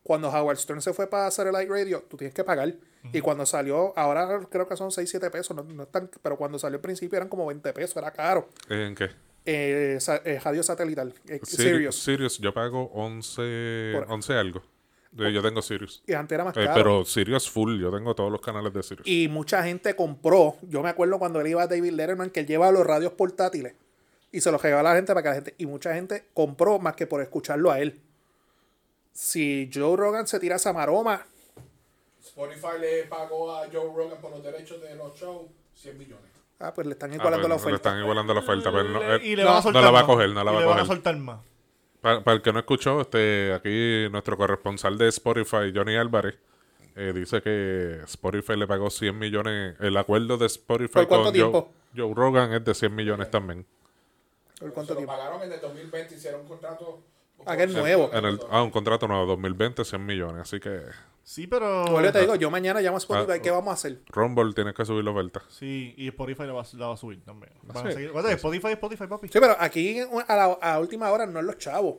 A: cuando Howard Stern se fue para Satellite Radio, tú tienes que pagar. Y cuando salió, ahora creo que son 6, 7 pesos, no, no es tan- pero cuando salió al principio eran como 20 pesos, era caro.
B: ¿En qué?
A: Eh, sa- eh, radio satelital, eh,
B: Sirius.
A: Sirius.
B: Yo pago 11,
A: Por-
B: 11 algo. Yo yo tengo Sirius.
A: Y antes era más
B: Eh,
A: caro.
B: pero Sirius full, yo tengo todos los canales de Sirius.
A: Y mucha gente compró. Yo me acuerdo cuando él iba a David Letterman, que él llevaba los radios portátiles. Y se los regaló a la gente para que la gente. Y mucha gente compró más que por escucharlo a él. Si Joe Rogan se tira esa maroma,
F: Spotify le pagó a Joe Rogan por los derechos de los shows 100 millones.
A: ah, pues le están
B: Ah,
A: igualando
B: pues,
A: la
B: Le
A: oferta.
B: están igualando la oferta, pero no,
C: Le-
B: eh,
C: y le
A: no,
C: van a
A: no
C: soltar
B: la va a
C: más.
B: coger, no la va a
C: le van a
B: coger.
C: soltar más.
B: Para, para el que no escuchó, este, aquí nuestro corresponsal de Spotify, Johnny Álvarez, eh, dice que Spotify le pagó 100 millones. El acuerdo de Spotify
A: ¿Por cuánto
B: con? Joe Rogan es de 100 millones también.
A: ¿Por cuánto
F: se lo
A: tiempo?
F: pagaron en el 2020, hicieron un contrato.
A: Ah, que es nuevo.
B: En el, ah, un contrato nuevo, 2020, 100 millones. Así que
C: Sí, pero...
A: Yo te digo, yo mañana llamo a Spotify,
B: Ah,
A: ¿qué vamos a hacer?
B: Rumble tiene que subir la oferta.
C: Sí, y Spotify la va, la va a subir también. Van a
B: Sí.
C: seguir- Acuérdate, Spotify es Spotify, papi.
A: Sí, pero aquí a la a última hora no es los chavos.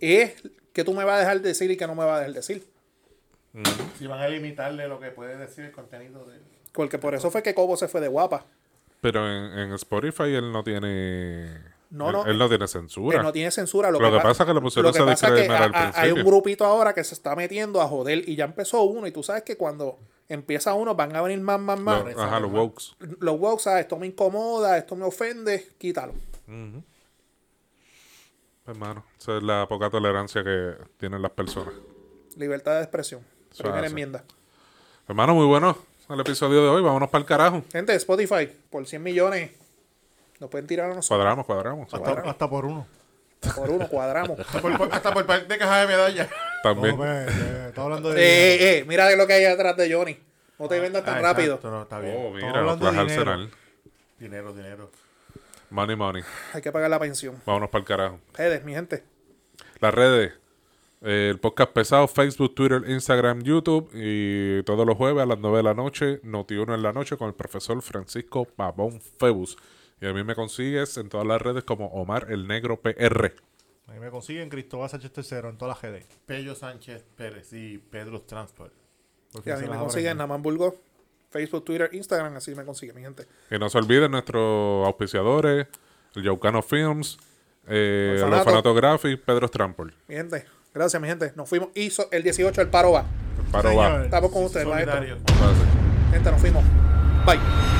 A: Es que tú me vas a dejar decir y que no me vas a dejar decir.
D: Si van a limitarle lo que puede decir el contenido de
A: Porque por eso fue que Cobo se fue de guapa.
B: Pero en, en Spotify él no tiene.
A: No,
B: él,
A: no,
B: él no tiene censura.
A: Que no tiene censura. Lo,
B: Lo que
A: pa-
B: pasa es que le pusieron
A: lo que
B: al
A: a- a- Hay un grupito ahora que se está metiendo a joder y ya empezó uno. Y tú sabes que cuando empieza uno van a venir más, más, más.
B: Ajá, los wokes.
A: Los woke, ¿sabes? Esto me incomoda, esto me ofende, quítalo.
B: Hermano, esa es la poca tolerancia que tienen las personas.
A: Libertad de expresión. Primera
B: hace.
A: enmienda.
B: Hermano, muy bueno el episodio de hoy. Vámonos para el carajo.
A: Gente, Spotify, por 100 millones, nos pueden tirar a nosotros.
B: Cuadramos, cuadramos.
C: Hasta, hasta por uno.
A: Por uno, cuadramos.
D: Por- por- hasta por par de cajas de medalla.
B: También.
C: No, eh, estamos hablando de...
A: eh, eh, eh, mira lo que hay atrás de Johnny. No te vendas tan
D: Ah,
A: rápido.
D: exacto, no, está bien.
B: Oh, mira,
C: hablando de dinero.
B: Arsenal.
D: Dinero, dinero.
B: Money, money.
A: Hay que pagar la pensión.
B: Vámonos para el carajo.
A: Redes, mi gente.
B: Las redes. eh, el podcast pesado, Facebook, Twitter, Instagram, YouTube. Y todos los jueves a las 9 de la noche, Noti1 en la noche con el profesor Francisco Pavón Febus. Y a mí me consigues en todas las redes como Omar el Negro PR.
C: Ahí me consiguen Cristóbal Sánchez III en todas las GD.
D: Pello Sánchez Pérez y Pedro Transport.
C: Por
A: Y a mí me consiguen. Namán Burgos. Facebook, Twitter, Instagram, así me consiguen, mi gente.
B: Y no se olviden nuestros auspiciadores, el Yaucano Films, eh, el
A: Orfanato.
B: Graphics, Pedro Strampol.
A: Mi gente, gracias, mi gente. Nos fuimos. Hizo el 18, el paro va.
B: Paro
C: Señor.
B: va.
A: Estamos con ustedes, maestro. Gente, nos fuimos. Bye.